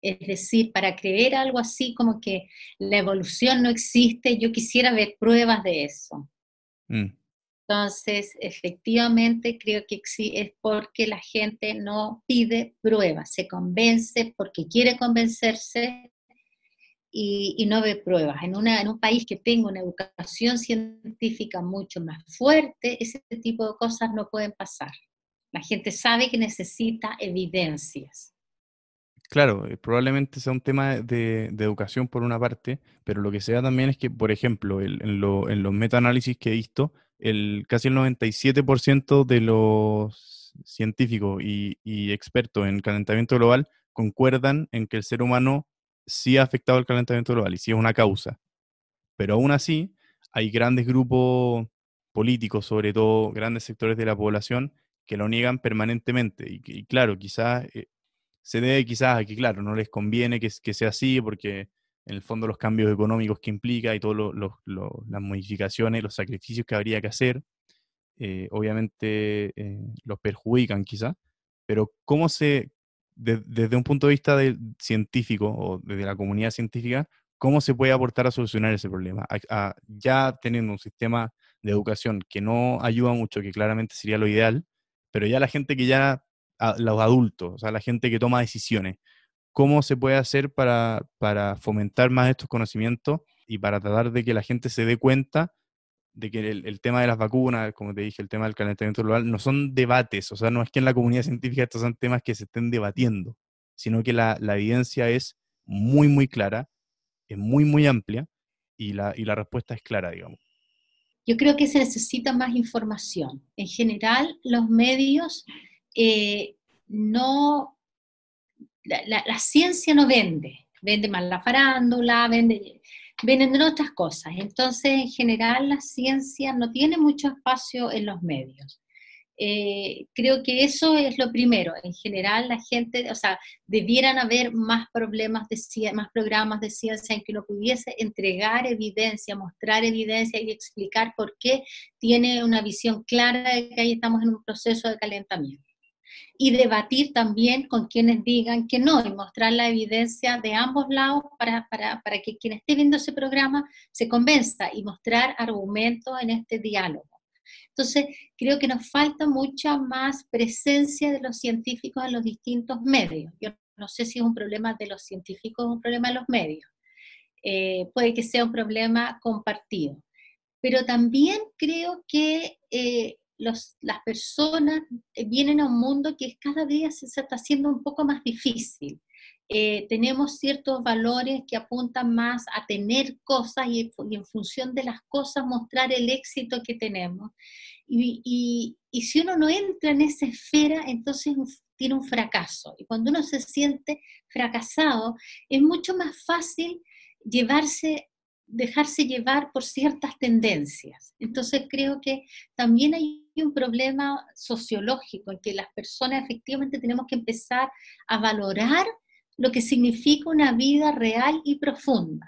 Es decir, para creer algo así como que la evolución no existe, yo quisiera ver pruebas de eso. Mm. Entonces, efectivamente, creo que es porque la gente no pide pruebas, se convence porque quiere convencerse y, no ve pruebas. En, una, en un país que tenga una educación científica mucho más fuerte, ese tipo de cosas no pueden pasar. La gente sabe que necesita evidencias. Claro, eh, probablemente sea un tema de, educación por una parte, pero lo que se también es que, por ejemplo, en, los metaanálisis que he visto, el, casi el 97% de los científicos y, y, expertos en calentamiento global concuerdan en que el ser humano sí ha afectado el calentamiento global y sí es una causa. Pero aún así, hay grandes grupos políticos, sobre todo grandes sectores de la población, que lo niegan permanentemente. Y, claro, quizás eh, se debe quizás a que, claro, no les conviene que, que, sea así porque en el fondo los cambios económicos que implica y todas las modificaciones, los sacrificios que habría que hacer, eh, obviamente eh, los perjudican quizás. Pero ¿cómo se, desde un punto de vista científico o desde la comunidad científica, cómo se puede aportar a solucionar ese problema? ya teniendo un sistema de educación que no ayuda mucho, que claramente sería lo ideal, pero ya la gente que ya, los adultos, o sea, la gente que toma decisiones, ¿cómo se puede hacer para, para fomentar más estos conocimientos y para tratar de que la gente se dé cuenta de que el, tema de las vacunas, como te dije, el tema del calentamiento global, no son debates, o sea, no es que en la comunidad científica estos son temas que se estén debatiendo, sino que la, la evidencia es muy, muy clara, es muy, muy amplia y la, y la respuesta es clara, digamos. Yo creo que se necesita más información. En general, los medios eh, no, la, ciencia no vende, vende más la farándula, vende, venden otras cosas. Entonces, en general, la ciencia no tiene mucho espacio en los medios. Eh, creo que eso es lo primero. En general, la gente, o sea, debieran haber más problemas de más programas de ciencia en que uno pudiese entregar evidencia, mostrar evidencia y explicar por qué tiene una visión clara de que ahí estamos en un proceso de calentamiento. Y debatir también con quienes digan que no, y mostrar la evidencia de ambos lados para, para, para que quien esté viendo ese programa se convenza y mostrar argumentos en este diálogo. Entonces, creo que nos falta mucha más presencia de los científicos en los distintos medios. Yo no sé si es un problema de los científicos o un problema de los medios. Eh, puede que sea un problema compartido. Pero también creo que eh, las personas vienen a un mundo que cada día se, está haciendo un poco más difícil. Eh, tenemos ciertos valores que apuntan más a tener cosas y, en función de las cosas mostrar el éxito que tenemos. Y, si uno no entra en esa esfera, entonces tiene un fracaso. Y cuando uno se siente fracasado, es mucho más fácil llevarse dejarse llevar por ciertas tendencias. Entonces creo que también hay un problema sociológico en que las personas efectivamente tenemos que empezar a valorar lo que significa una vida real y profunda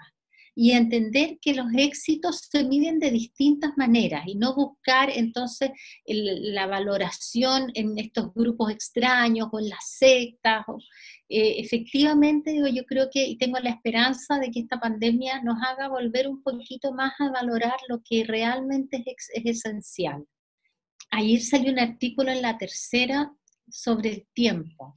y entender que los éxitos se miden de distintas maneras y no buscar entonces la valoración en estos grupos extraños o en las sectas. Eh, efectivamente, digo, yo creo que y tengo la esperanza de que esta pandemia nos haga volver un poquito más a valorar lo que realmente es esencial. Ayer salió un artículo en la tercera sobre el tiempo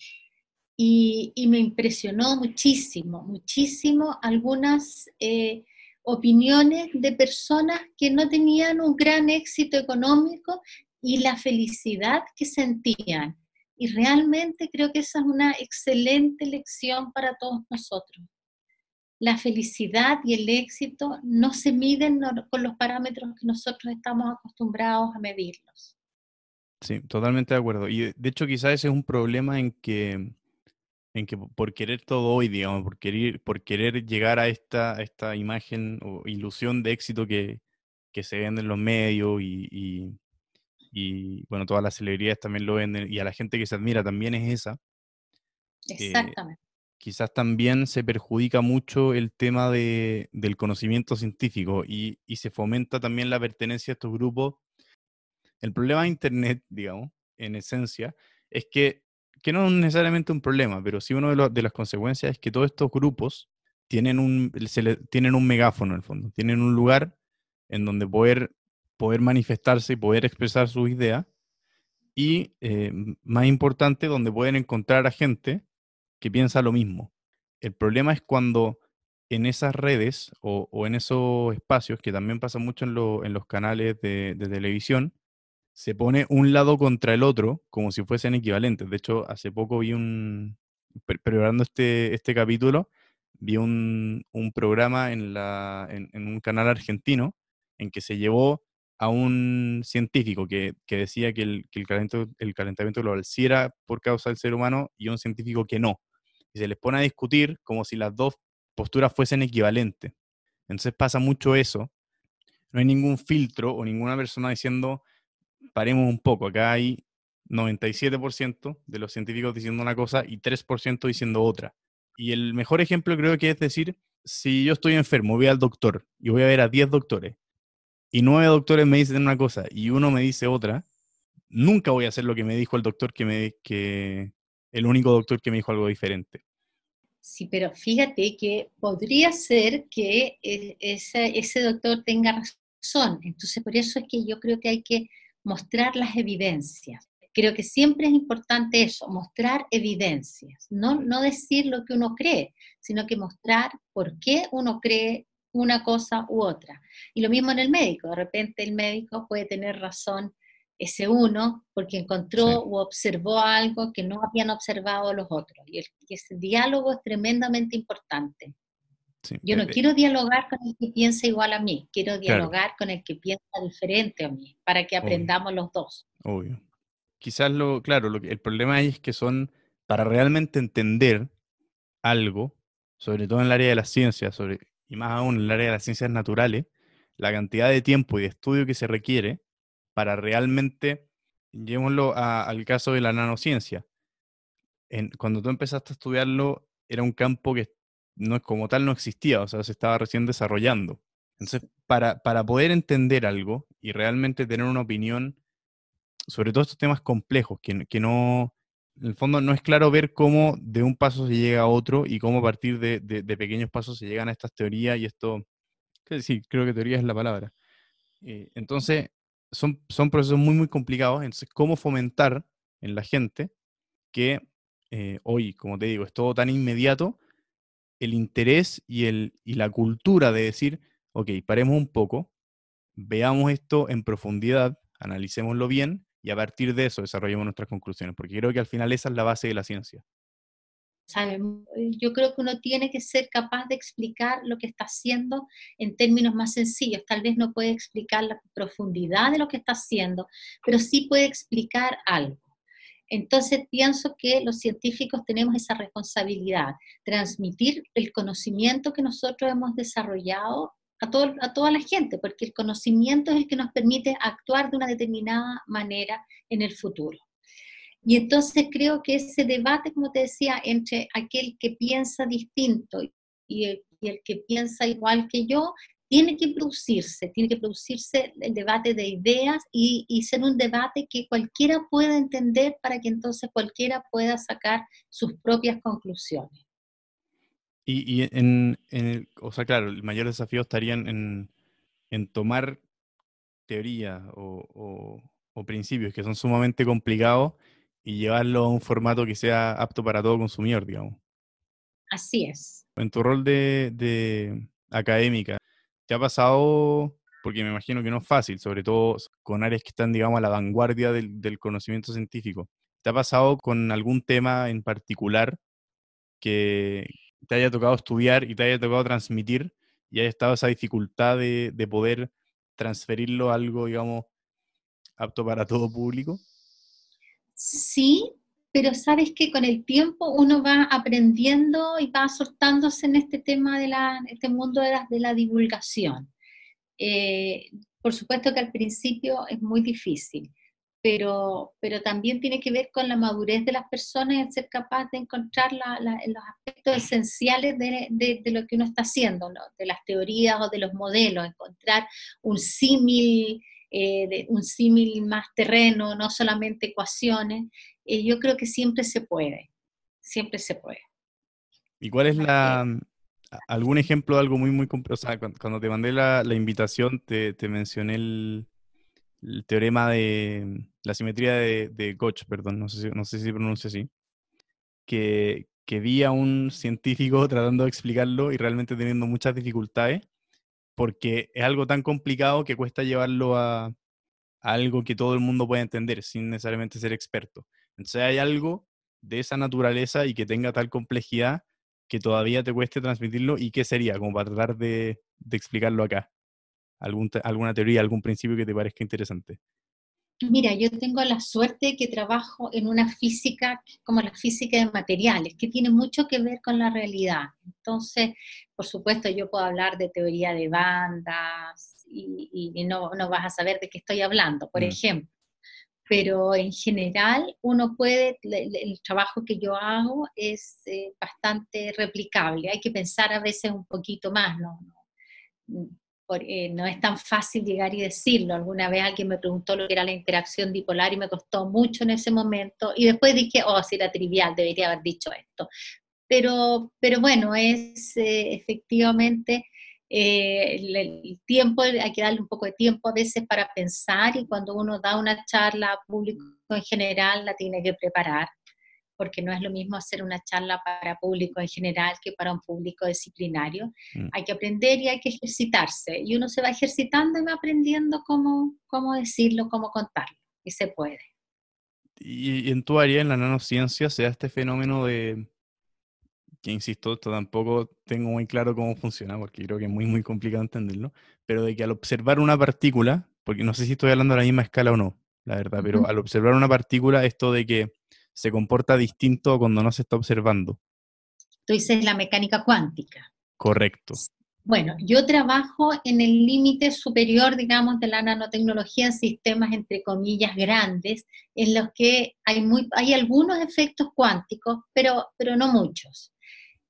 y, me impresionó muchísimo, muchísimo algunas eh, opiniones de personas que no tenían un gran éxito económico y la felicidad que sentían. Y realmente creo que esa es una excelente lección para todos nosotros. La felicidad y el éxito no se miden con los parámetros que nosotros estamos acostumbrados a medirlos. Sí, totalmente de acuerdo. Y de hecho quizás ese es un problema en que en que por querer todo hoy, digamos, por querer, por querer llegar a esta, esta imagen o ilusión de éxito que, que se vende en los medios y, y, bueno, todas las celebridades también lo venden y a la gente que se admira también es esa. Eh, Exactamente. Quizás también se perjudica mucho el tema de, del conocimiento científico y, y se fomenta también la pertenencia a estos grupos. El problema de Internet, digamos, en esencia, es que que no es necesariamente un problema, pero sí una de, las consecuencias es que todos estos grupos tienen un, tienen un megáfono en el fondo, tienen un lugar en donde poder, poder manifestarse y poder expresar sus ideas y, eh, más importante, donde pueden encontrar a gente que piensa lo mismo. El problema es cuando en esas redes o, en esos espacios, que también pasa mucho en, en los canales de, televisión, se pone un lado contra el otro como si fuesen equivalentes. De hecho, hace poco vi un, preparando este, este capítulo, vi un, un programa en, la, en, un canal argentino en que se llevó a un científico que, decía que, el, calentamiento, el, calentamiento, global sí era por causa del ser humano y un científico que no. Y se les pone a discutir como si las dos posturas fuesen equivalentes. Entonces pasa mucho eso. No hay ningún filtro o ninguna persona diciendo, paremos un poco, acá hay 97% de los científicos diciendo una cosa y 3% diciendo otra. Y el mejor ejemplo creo que es decir, si yo estoy enfermo, voy al doctor y voy a ver a 10 doctores y 9 doctores me dicen una cosa y uno me dice otra, nunca voy a hacer lo que me dijo el doctor que me que el único doctor que me dijo algo diferente. Sí, pero fíjate que podría ser que e, ese, ese doctor tenga razón. Entonces, por eso es que yo creo que hay que mostrar las evidencias. Creo que siempre es importante eso, mostrar evidencias, no, no decir lo que uno cree, sino que mostrar por qué uno cree una cosa u otra. Y lo mismo en el médico, de repente el médico puede tener razón ese uno porque encontró o observó algo que no habían observado los otros. Y, ese diálogo es tremendamente importante. Yo no eh, eh. quiero dialogar con el que piensa igual a mí, quiero dialogar con el que piensa diferente a mí, para que aprendamos los dos. Obvio quizás lo, claro, lo que, el problema es que son, para realmente entender algo, sobre todo en el área de las ciencias, sobre, y más aún en el área de las ciencias naturales, la cantidad de tiempo y de estudio que se requiere para realmente, llevémoslo al caso de la nanociencia. En, cuando tú empezaste a estudiarlo, era un campo que no, como tal no existía, o sea, se estaba recién desarrollando. Entonces, para, para poder entender algo y realmente tener una opinión sobre todo estos temas complejos, que, que, no, en el fondo no es claro ver cómo de un paso se llega a otro y cómo a partir de, pequeños pasos se llegan a estas teorías y esto, sí, creo que teoría es la palabra. Eh, entonces, son, son procesos muy, muy complicados. Entonces, ¿cómo fomentar en la gente que eh, hoy, como te digo, es todo tan inmediato, el interés y, el, y la cultura de decir, ok, paremos un poco, veamos esto en profundidad, analicémoslo bien y a partir de eso desarrollemos nuestras conclusiones, porque creo que al final esa es la base de la ciencia. Yo creo que uno tiene que ser capaz de explicar lo que está haciendo en términos más sencillos. Tal vez no puede explicar la profundidad de lo que está haciendo, pero sí puede explicar algo. Entonces pienso que los científicos tenemos esa responsabilidad, transmitir el conocimiento que nosotros hemos desarrollado a, a toda la gente, porque el conocimiento es el que nos permite actuar de una determinada manera en el futuro. Y entonces creo que ese debate, como te decía, entre aquel que piensa distinto y el, que piensa igual que yo, tiene que producirse, tiene que producirse el debate de ideas y, ser un debate que cualquiera pueda entender para que entonces cualquiera pueda sacar sus propias conclusiones. Y, en, el, o sea, claro, el mayor desafío estaría en, tomar teorías o, principios que son sumamente complicados y llevarlo a un formato que sea apto para todo consumidor, digamos. Así es. En tu rol de, académica, ¿te ha pasado, porque me imagino que no es fácil, sobre todo con áreas que están, digamos, a la vanguardia del, del conocimiento científico, ¿te ha pasado con algún tema en particular que, te haya tocado estudiar y te haya tocado transmitir y haya estado esa dificultad de, poder transferirlo a algo, digamos, apto para todo público? Sí, pero sabes que con el tiempo uno va aprendiendo y va soltándose en este tema de la, este mundo de la, de la divulgación. Eh, por supuesto que al principio es muy difícil, pero, pero también tiene que ver con la madurez de las personas y ser capaz de encontrar los aspectos esenciales de, de, lo que uno está haciendo, de las teorías o de los modelos, encontrar un símil, eh, un símil más terreno, no solamente ecuaciones. Eh, yo creo que siempre se puede, siempre se puede. ¿Y cuál es la, algún ejemplo de algo muy, muy complejo? O sea, cuando, te mandé la, la invitación, te, te mencioné el, el teorema de la simetría de, de perdón, no sé, si, no sé si así, que, que vi a un científico tratando de explicarlo y realmente teniendo muchas dificultades, porque es algo tan complicado que cuesta llevarlo a, a algo que todo el mundo pueda entender sin necesariamente ser experto. Entonces hay algo de esa naturaleza y que tenga tal complejidad que todavía te cueste transmitirlo y qué sería como para tratar de, de explicarlo acá. Alguna teoría, algún principio que te parezca interesante. Mira, yo tengo la suerte que trabajo en una física como la física de materiales, que tiene mucho que ver con la realidad. Entonces, por supuesto, yo puedo hablar de teoría de bandas y, no, vas a saber de qué estoy hablando, por mm. ejemplo. Pero en general, uno puede, el, trabajo que yo hago es eh, bastante replicable. Hay que pensar a veces un poquito más, ¿no? Eh, no es tan fácil llegar y decirlo. Alguna vez alguien me preguntó lo que era la interacción dipolar y me costó mucho en ese momento. Y después dije, oh, si era trivial, debería haber dicho esto. Pero, pero bueno, es eh, efectivamente eh, el, tiempo, hay que darle un poco de tiempo a veces para pensar y cuando uno da una charla a público en general la tiene que preparar porque no es lo mismo hacer una charla para público en general que para un público disciplinario. Mm. Hay que aprender y hay que ejercitarse. Y uno se va ejercitando y va aprendiendo cómo, cómo decirlo, cómo contarlo. Y se puede. Y, en tu área, en la nanociencia, se da este fenómeno de, que insisto, esto tampoco tengo muy claro cómo funciona, porque creo que es muy, muy complicado entenderlo, pero de que al observar una partícula, porque no sé si estoy hablando a la misma escala o no, la verdad, pero al observar una partícula, esto de que se comporta distinto cuando no se está observando. Tú dices la mecánica cuántica. Correcto. Bueno, yo trabajo en el límite superior, digamos, de la nanotecnología en sistemas, entre comillas, grandes, en los que hay, muy, hay algunos efectos cuánticos, pero, pero no muchos.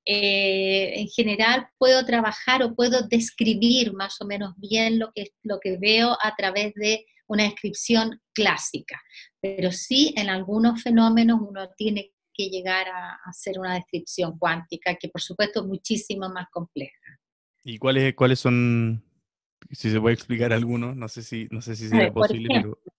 Eh, en general puedo trabajar o puedo describir más o menos bien lo que, lo que veo a través de una descripción clásica, pero sí en algunos fenómenos uno tiene que llegar a hacer una descripción cuántica que por supuesto es muchísimo más compleja. ¿Y cuáles, cuáles son, si se puede explicar alguno? No sé si, no sé si sería posible, por ejemplo, pero...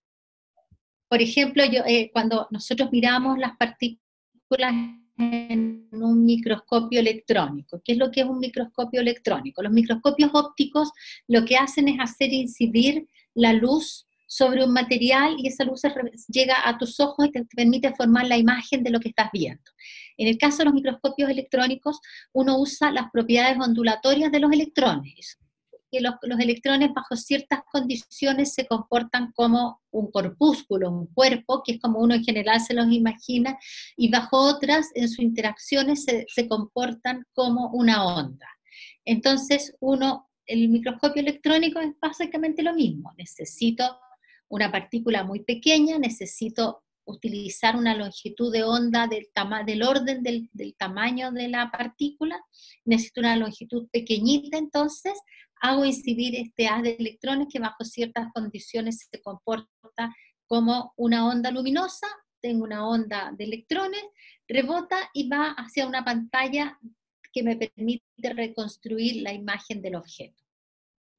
Por ejemplo, yo, eh, cuando nosotros miramos las partículas en un microscopio electrónico. ¿Qué es lo que es un microscopio electrónico? Los microscopios ópticos lo que hacen es hacer incidir la luz sobre un material y esa luz llega a tus ojos y te permite formar la imagen de lo que estás viendo. En el caso de los microscopios electrónicos, uno usa las propiedades ondulatorias de los electrones. Que los, electrones bajo ciertas condiciones se comportan como un corpúsculo, un cuerpo, que es como uno en general se los imagina, y bajo otras, en sus interacciones, se, se comportan como una onda. Entonces, uno, el microscopio electrónico es básicamente lo mismo. Necesito una partícula muy pequeña, necesito utilizar una longitud de onda del, del orden del, tamaño de la partícula, necesito una longitud pequeñita, entonces hago incidir este haz de electrones que bajo ciertas condiciones se comporta como una onda luminosa, tengo una onda de electrones, rebota y va hacia una pantalla que me permite reconstruir la imagen del objeto.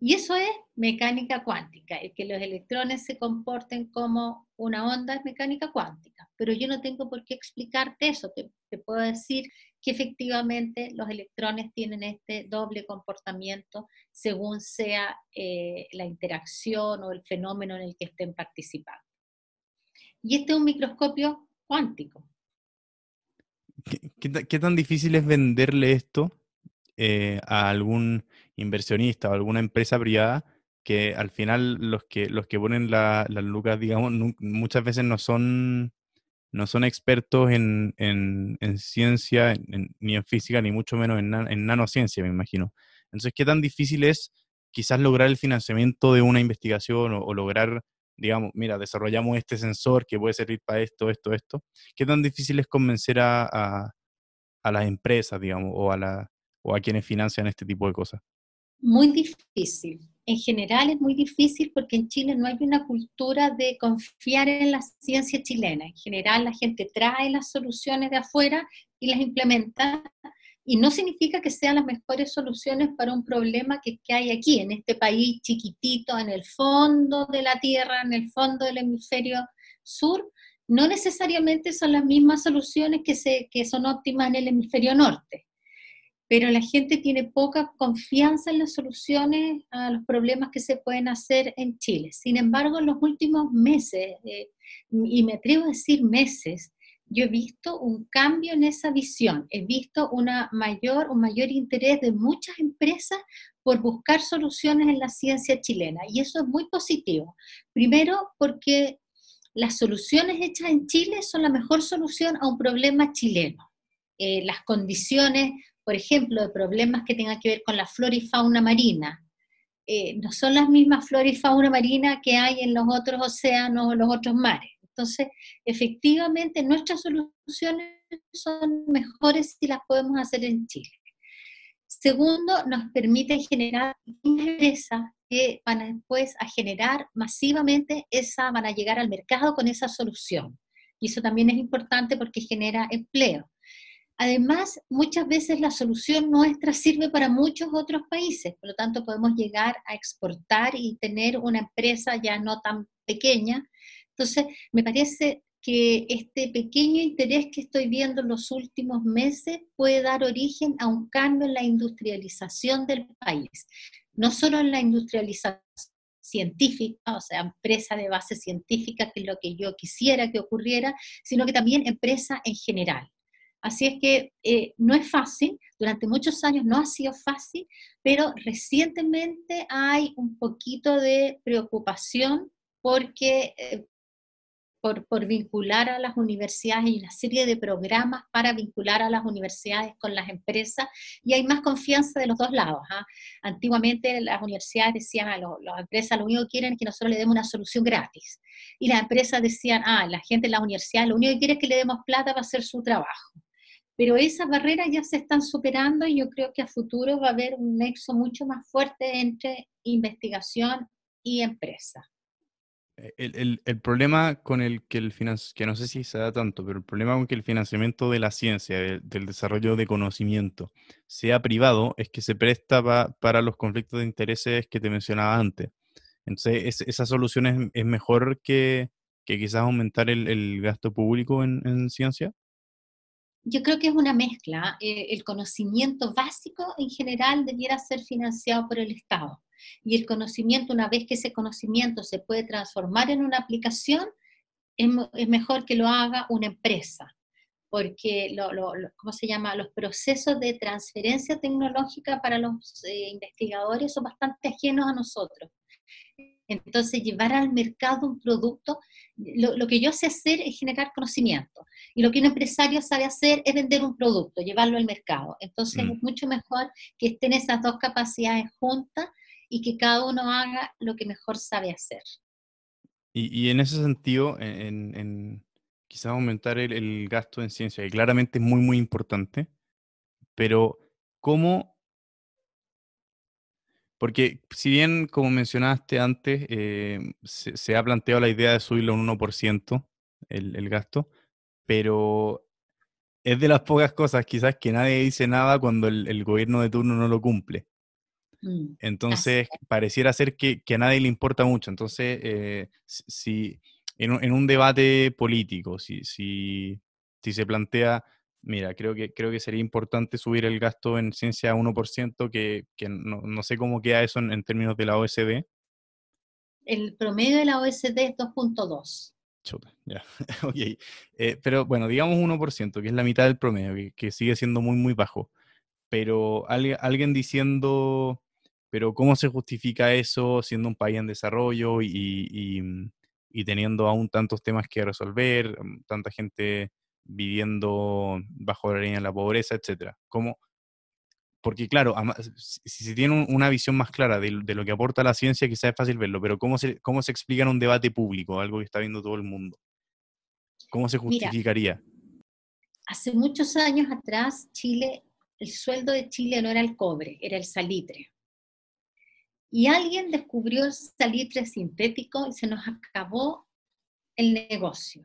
Y eso es mecánica cuántica, el que los electrones se comporten como una onda es mecánica cuántica, pero yo no tengo por qué explicarte eso, te, puedo decir que efectivamente los electrones tienen este doble comportamiento según sea eh, la interacción o el fenómeno en el que estén participando. Y este es un microscopio cuántico. qué tan difícil es venderle esto eh, a algún inversionista o alguna empresa privada que al final los que, los que ponen las lucas, digamos, muchas veces no son, no son expertos en, en, ciencia, ni en física, ni mucho menos en, en nanociencia, me imagino. Entonces, ¿qué tan difícil es quizás lograr el financiamiento de una investigación o, lograr, digamos, mira, desarrollamos este sensor que puede servir para esto, esto, esto? ¿Qué tan difícil es convencer a, a, a las empresas, digamos, o a, la, o a quienes financian este tipo de cosas? Muy difícil. En general es muy difícil porque en Chile no hay una cultura de confiar en la ciencia chilena. En general la gente trae las soluciones de afuera y las implementa y no significa que sean las mejores soluciones para un problema que, que, hay aquí, en este país chiquitito, en el fondo de la Tierra, en el fondo del hemisferio sur, no necesariamente son las mismas soluciones que, se, que son óptimas en el hemisferio norte pero la gente tiene poca confianza en las soluciones a los problemas que se pueden hacer en Chile. Sin embargo, en los últimos meses, eh, y me atrevo a decir meses, yo he visto un cambio en esa visión, he visto una mayor, un mayor interés de muchas empresas por buscar soluciones en la ciencia chilena y eso es muy positivo. Primero porque las soluciones hechas en Chile son la mejor solución a un problema chileno. Eh, las condiciones, por ejemplo, de problemas que tengan que ver con la flora y fauna marina, eh, no son las mismas flora y fauna marina que hay en los otros océanos o los otros mares. Entonces, efectivamente, nuestras soluciones son mejores si las podemos hacer en Chile. Segundo, nos permite generar empresas que van después a generar masivamente esa, van a llegar al mercado con esa solución. Y eso también es importante porque genera empleo. Además, muchas veces la solución nuestra sirve para muchos otros países, por lo tanto podemos llegar a exportar y tener una empresa ya no tan pequeña entonces, me parece que este pequeño interés que estoy viendo en los últimos meses puede dar origen a un cambio en la industrialización del país. No solo en la industrialización científica, o sea, empresa de base científica, que es lo que yo quisiera que ocurriera, sino que también empresa en general. Así es que eh, no es fácil, durante muchos años no ha sido fácil, pero recientemente hay un poquito de preocupación porque eh, por, vincular a las universidades, y una serie de programas para vincular a las universidades con las empresas y hay más confianza de los dos lados. ¿ah? Antiguamente las universidades decían, a ah, las empresas lo único que quieren es que nosotros le demos una solución gratis. Y las empresas decían, ah, la gente de la universidad lo único que quiere es que le demos plata para hacer su trabajo. Pero esas barreras ya se están superando y yo creo que a futuro va a haber un nexo mucho más fuerte entre investigación y empresa. El, problema con el que el financiamiento, que no sé si se da tanto, pero el problema con que el financiamiento de la ciencia, del desarrollo de conocimiento, sea privado, es que se presta para los conflictos de intereses que te mencionaba antes. Entonces, esa solución es, mejor que, quizás aumentar el, gasto público en, ciencia. Yo creo que es una mezcla. Eh, el conocimiento básico en general debiera ser financiado por el Estado y el conocimiento, una vez que ese conocimiento se puede transformar en una aplicación, es, mejor que lo haga una empresa, porque, lo, ¿cómo se llama? Los procesos de transferencia tecnológica para los eh, investigadores son bastante ajenos a nosotros. Entonces, llevar al mercado un producto, lo, que yo sé hacer es generar conocimiento. Y lo que un empresario sabe hacer es vender un producto, llevarlo al mercado. Entonces, mm. es mucho mejor que estén esas dos capacidades juntas y que cada uno haga lo que mejor sabe hacer. Y, en ese sentido, en, quizás aumentar el, gasto en ciencia, que claramente es muy, muy importante, pero ¿cómo? Porque si bien, como mencionaste antes, eh, se, ha planteado la idea de subirlo a un 1% el, el gasto, pero es de las pocas cosas quizás que nadie dice nada cuando el, gobierno de turno no lo cumple. Mm, Entonces, pareciera ser que, a nadie le importa mucho. Entonces, eh, si en, un debate político, si, si, se plantea, mira, creo que, creo que sería importante subir el gasto en ciencia a 1%, que, que no, sé cómo queda eso en, términos de la OSD. El promedio de la OSD es 2.2. Chuta, ya, ok. Eh, pero bueno, digamos 1%, que es la mitad del promedio, que, que sigue siendo muy, muy bajo. Pero alguien, alguien diciendo pero ¿cómo se justifica eso siendo un país en desarrollo mm, y, teniendo aún tantos temas que resolver, tanta gente viviendo bajo la línea de la pobreza, etcétera? ¿Cómo? Porque claro, si se tiene una visión más clara de, lo que aporta la ciencia, quizás es fácil verlo, pero ¿cómo se, cómo se explica en un debate público, algo que está viendo todo el mundo? ¿Cómo se justificaría? hace muchos años atrás, Chile, el sueldo de Chile no era el cobre, era el salitre y alguien descubrió el salitre sintético y se nos acabó el negocio.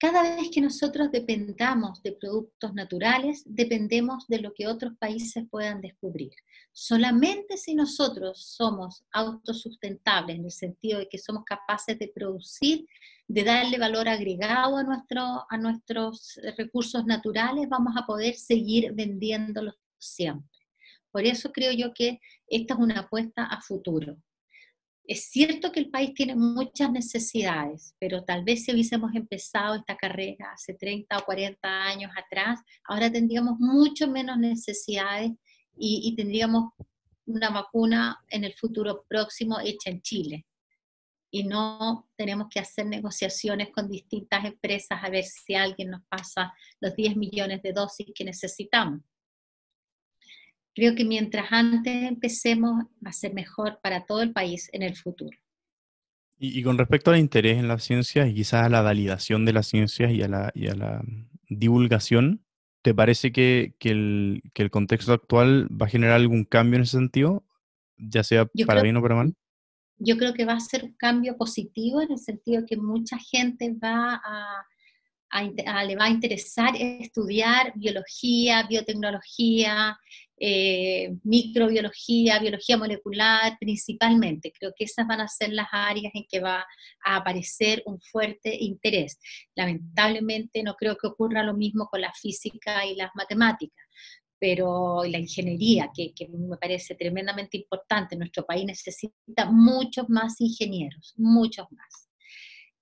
Cada vez que nosotros dependamos de productos naturales, dependemos de lo que otros países puedan descubrir. Solamente si nosotros somos autosustentables, en el sentido de que somos capaces de producir, de darle valor agregado a, nuestro, a nuestros recursos naturales, vamos a poder seguir vendiéndolos siempre. Por eso creo yo que esta es una apuesta a futuro. Es cierto que el país tiene muchas necesidades, pero tal vez si hubiésemos empezado esta carrera hace 30 o 40 años atrás, ahora tendríamos mucho menos necesidades y, tendríamos una vacuna en el futuro próximo hecha en Chile. Y no tenemos que hacer negociaciones con distintas empresas a ver si alguien nos pasa los 10 millones de dosis que necesitamos. Creo que mientras antes empecemos va a ser mejor para todo el país en el futuro. Y, con respecto al interés en las ciencias y quizás a la validación de las ciencias y a la, y a la divulgación, ¿Te parece que, el, contexto actual va a generar algún cambio en ese sentido? Ya sea para bien o para mal. Yo creo que va a ser un cambio positivo en el sentido que mucha gente va a, le va a interesar estudiar biología, biotecnología, eh, microbiología, biología molecular principalmente. Creo que esas van a ser las áreas en que va a aparecer un fuerte interés. Lamentablemente no creo que ocurra lo mismo con la física y las matemáticas, pero la ingeniería, que, que me parece tremendamente importante. Nuestro país necesita muchos más ingenieros, muchos más.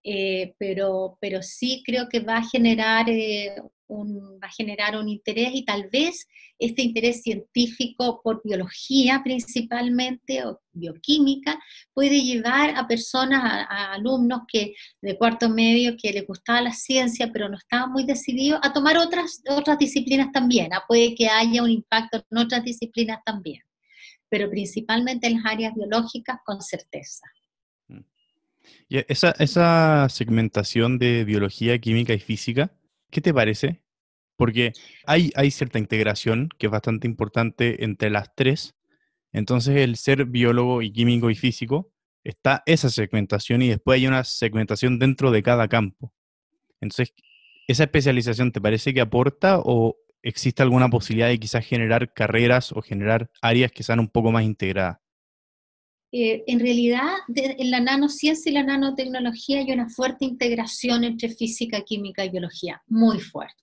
Eh, pero, pero sí creo que va a generar eh, un, va a generar un interés y tal vez este interés científico por biología principalmente o bioquímica puede llevar a personas, a, alumnos que de cuarto medio que les gustaba la ciencia pero no estaban muy decididos a tomar otras, otras disciplinas también. ¿ah? Puede que haya un impacto en otras disciplinas también, pero principalmente en las áreas biológicas con certeza. Y esa, esa segmentación de biología, química y física, ¿qué te parece? Porque hay, hay cierta integración que es bastante importante entre las tres. Entonces, el ser biólogo y químico y físico, está esa segmentación y después hay una segmentación dentro de cada campo. Entonces, ¿esa especialización te parece que aporta o existe alguna posibilidad de quizás generar carreras o generar áreas que sean un poco más integradas? Eh, en realidad en la nanociencia y la nanotecnología hay una fuerte integración entre física, química y biología, muy fuerte.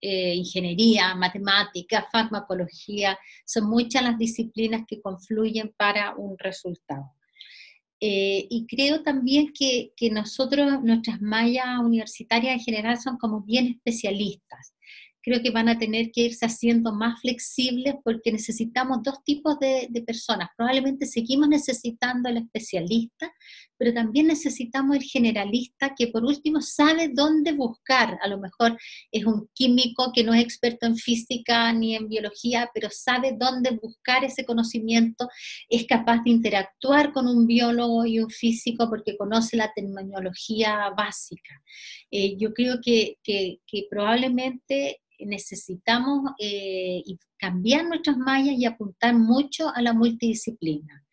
Eh, ingeniería, matemática, farmacología, son muchas las disciplinas que confluyen para un resultado. Eh, y creo también que, que nosotros, nuestras mallas universitarias en general son como bien especialistas creo que van a tener que irse haciendo más flexibles porque necesitamos dos tipos de, personas. Probablemente seguimos necesitando al especialista, pero también necesitamos el generalista que por último sabe dónde buscar. A lo mejor es un químico que no es experto en física ni en biología, pero sabe dónde buscar ese conocimiento, es capaz de interactuar con un biólogo y un físico porque conoce la terminología básica. Eh, yo creo que, probablemente necesitamos eh, cambiar nuestras mallas y apuntar mucho a la multidisciplina.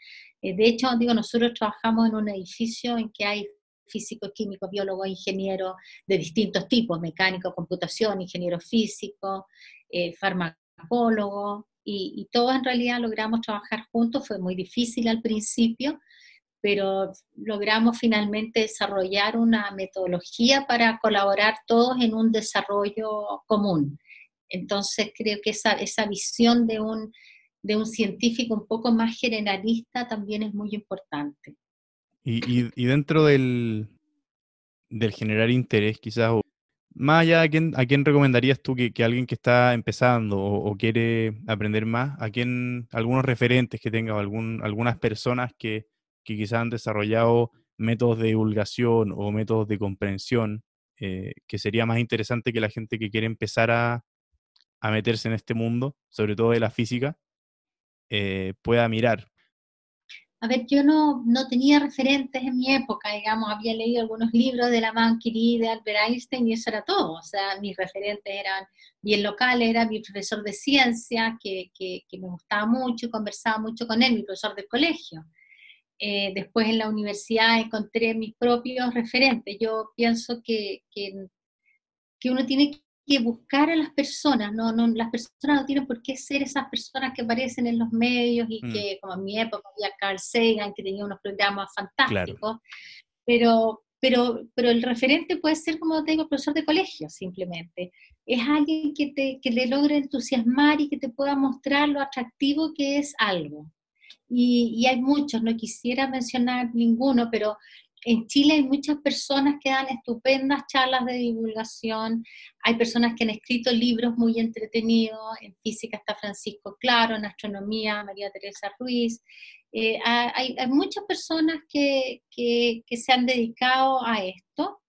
Eh, de hecho, digo, nosotros trabajamos en un edificio en que hay físicos, químicos, biólogos, ingenieros de distintos tipos, mecánico, computación, ingeniero físico, eh, farmacólogo, y, y, todos en realidad logramos trabajar juntos, fue muy difícil al principio, pero logramos finalmente desarrollar una metodología para colaborar todos en un desarrollo común. Entonces creo que esa, esa visión de un, de un científico un poco más generalista también es muy importante. Y, y, dentro del, del, generar interés, quizás, más allá, ¿a quién, a quién recomendarías tú que, que, alguien que está empezando o, quiere aprender más, a quién, algunos referentes que tenga, algún, algunas personas que, que quizás han desarrollado métodos de divulgación o métodos de comprensión, eh, que sería más interesante que la gente que quiere empezar a, meterse en este mundo, sobre todo de la física, eh, pueda mirar. A ver, yo no, no, tenía referentes en mi época, digamos, había leído algunos libros de la Curie, de Albert Einstein y eso era todo. O sea, mis referentes eran bien locales, era mi profesor de ciencia, que, que, que me gustaba mucho, conversaba mucho con él, mi profesor del colegio. Eh, después en la universidad encontré mis propios referentes. Yo pienso que, que, uno tiene que buscar a las personas, no, no, las personas no tienen por qué ser esas personas que aparecen en los medios y mm. que, como en mi época había Carl Sagan, que tenía unos programas fantásticos, pero, pero, pero el referente puede ser, como te digo, profesor de colegio, simplemente. Es alguien que, te, que le logre entusiasmar y que te pueda mostrar lo atractivo que es algo y, hay muchos, no quisiera mencionar ninguno, pero en Chile hay muchas personas que dan estupendas charlas de divulgación, hay personas que han escrito libros muy entretenidos, en física está Francisco Claro, en astronomía María Teresa Ruiz, eh, hay, muchas personas que, que, se han dedicado a esto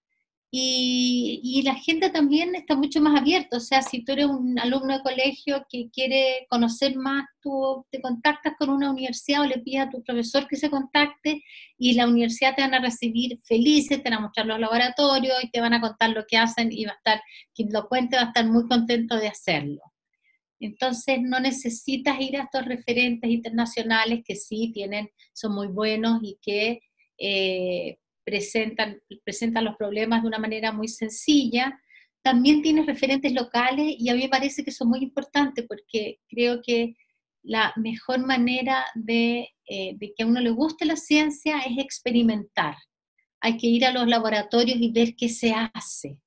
y, la gente también está mucho más abierta, o sea, si tú eres un alumno de colegio que quiere conocer más, tú te contactas con una universidad o le pides a tu profesor que se contacte y la universidad te van a recibir felices, te van a mostrar los laboratorios y te van a contar lo que hacen y va a estar, quien lo cuente va a estar muy contento de hacerlo. Entonces no necesitas ir a estos referentes internacionales que sí tienen, son muy buenos y que eh, presentan, presentan los problemas de una manera muy sencilla. También tienes referentes locales y a mí me parece que eso es muy importante porque creo que la mejor manera de, eh, de que a uno le guste la ciencia es experimentar. Hay que ir a los laboratorios y ver qué se hace.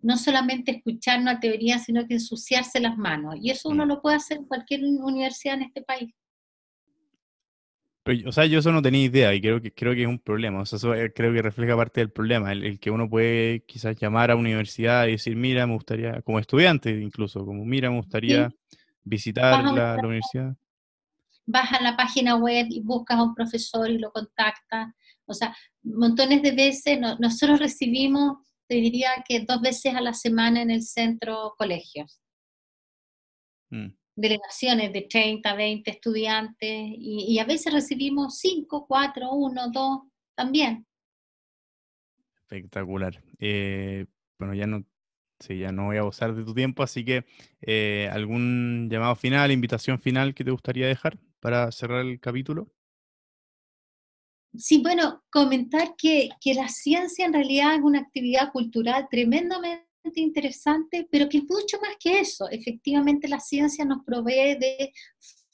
No solamente escuchar una teoría, sino que ensuciarse las manos. Y eso uno mm. lo puede hacer en cualquier universidad en este país o sea, yo eso no tenía idea y creo que, creo que es un problema. O sea, eso eh, creo que refleja parte del problema, el, que uno puede quizás llamar a una universidad y decir, mira, me gustaría, como estudiante incluso, como, mira, me gustaría visitar la, universidad. Vas a la página web y buscas a un profesor y lo contactas. O sea, montones de veces, nosotros recibimos, te diría que dos veces a la semana en el centro colegios. Mm delegaciones de 30, 20 estudiantes y, a veces recibimos 5, 4, 1, 2 también. Espectacular. Eh, bueno, ya no, sí, ya no voy a abusar de tu tiempo, así que eh, ¿algún llamado final, invitación final que te gustaría dejar para cerrar el capítulo? Sí, bueno, comentar que, que la ciencia en realidad es una actividad cultural tremendamente interesante, pero que es mucho más que eso. Efectivamente, la ciencia nos provee de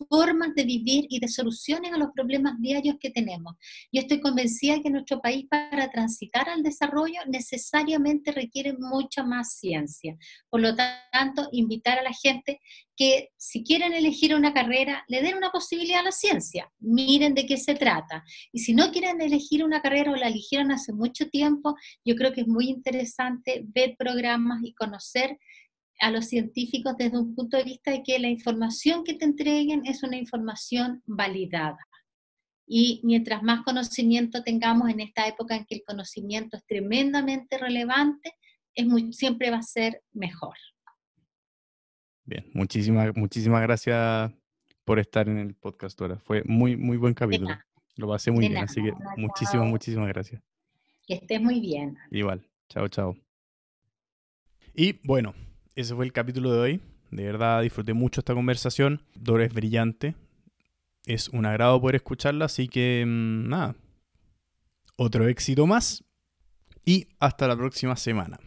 formas de vivir y de soluciones a los problemas diarios que tenemos. Yo estoy convencida que nuestro país para transitar al desarrollo necesariamente requiere mucha más ciencia. Por lo tanto, invitar a la gente que si quieren elegir una carrera, le den una posibilidad a la ciencia, miren de qué se trata. Y si no quieren elegir una carrera o la eligieron hace mucho tiempo, yo creo que es muy interesante ver programas y conocer a los científicos desde un punto de vista de que la información que te entreguen es una información validada. Y mientras más conocimiento tengamos en esta época en que el conocimiento es tremendamente relevante, es muy, siempre va a ser mejor. Bien, muchísimas, muchísimas gracias por estar en el podcast ahora. Fue muy, muy buen capítulo. Lo pasé muy bien, así que muchísimas, muchísimas gracias. Que estés muy bien. Igual. Chao, chao. Y bueno, ese fue el capítulo de hoy. De verdad disfruté mucho esta conversación. Dora es brillante. Es un agrado poder escucharla, así que mm, nada. Otro éxito más. Y hasta la próxima semana.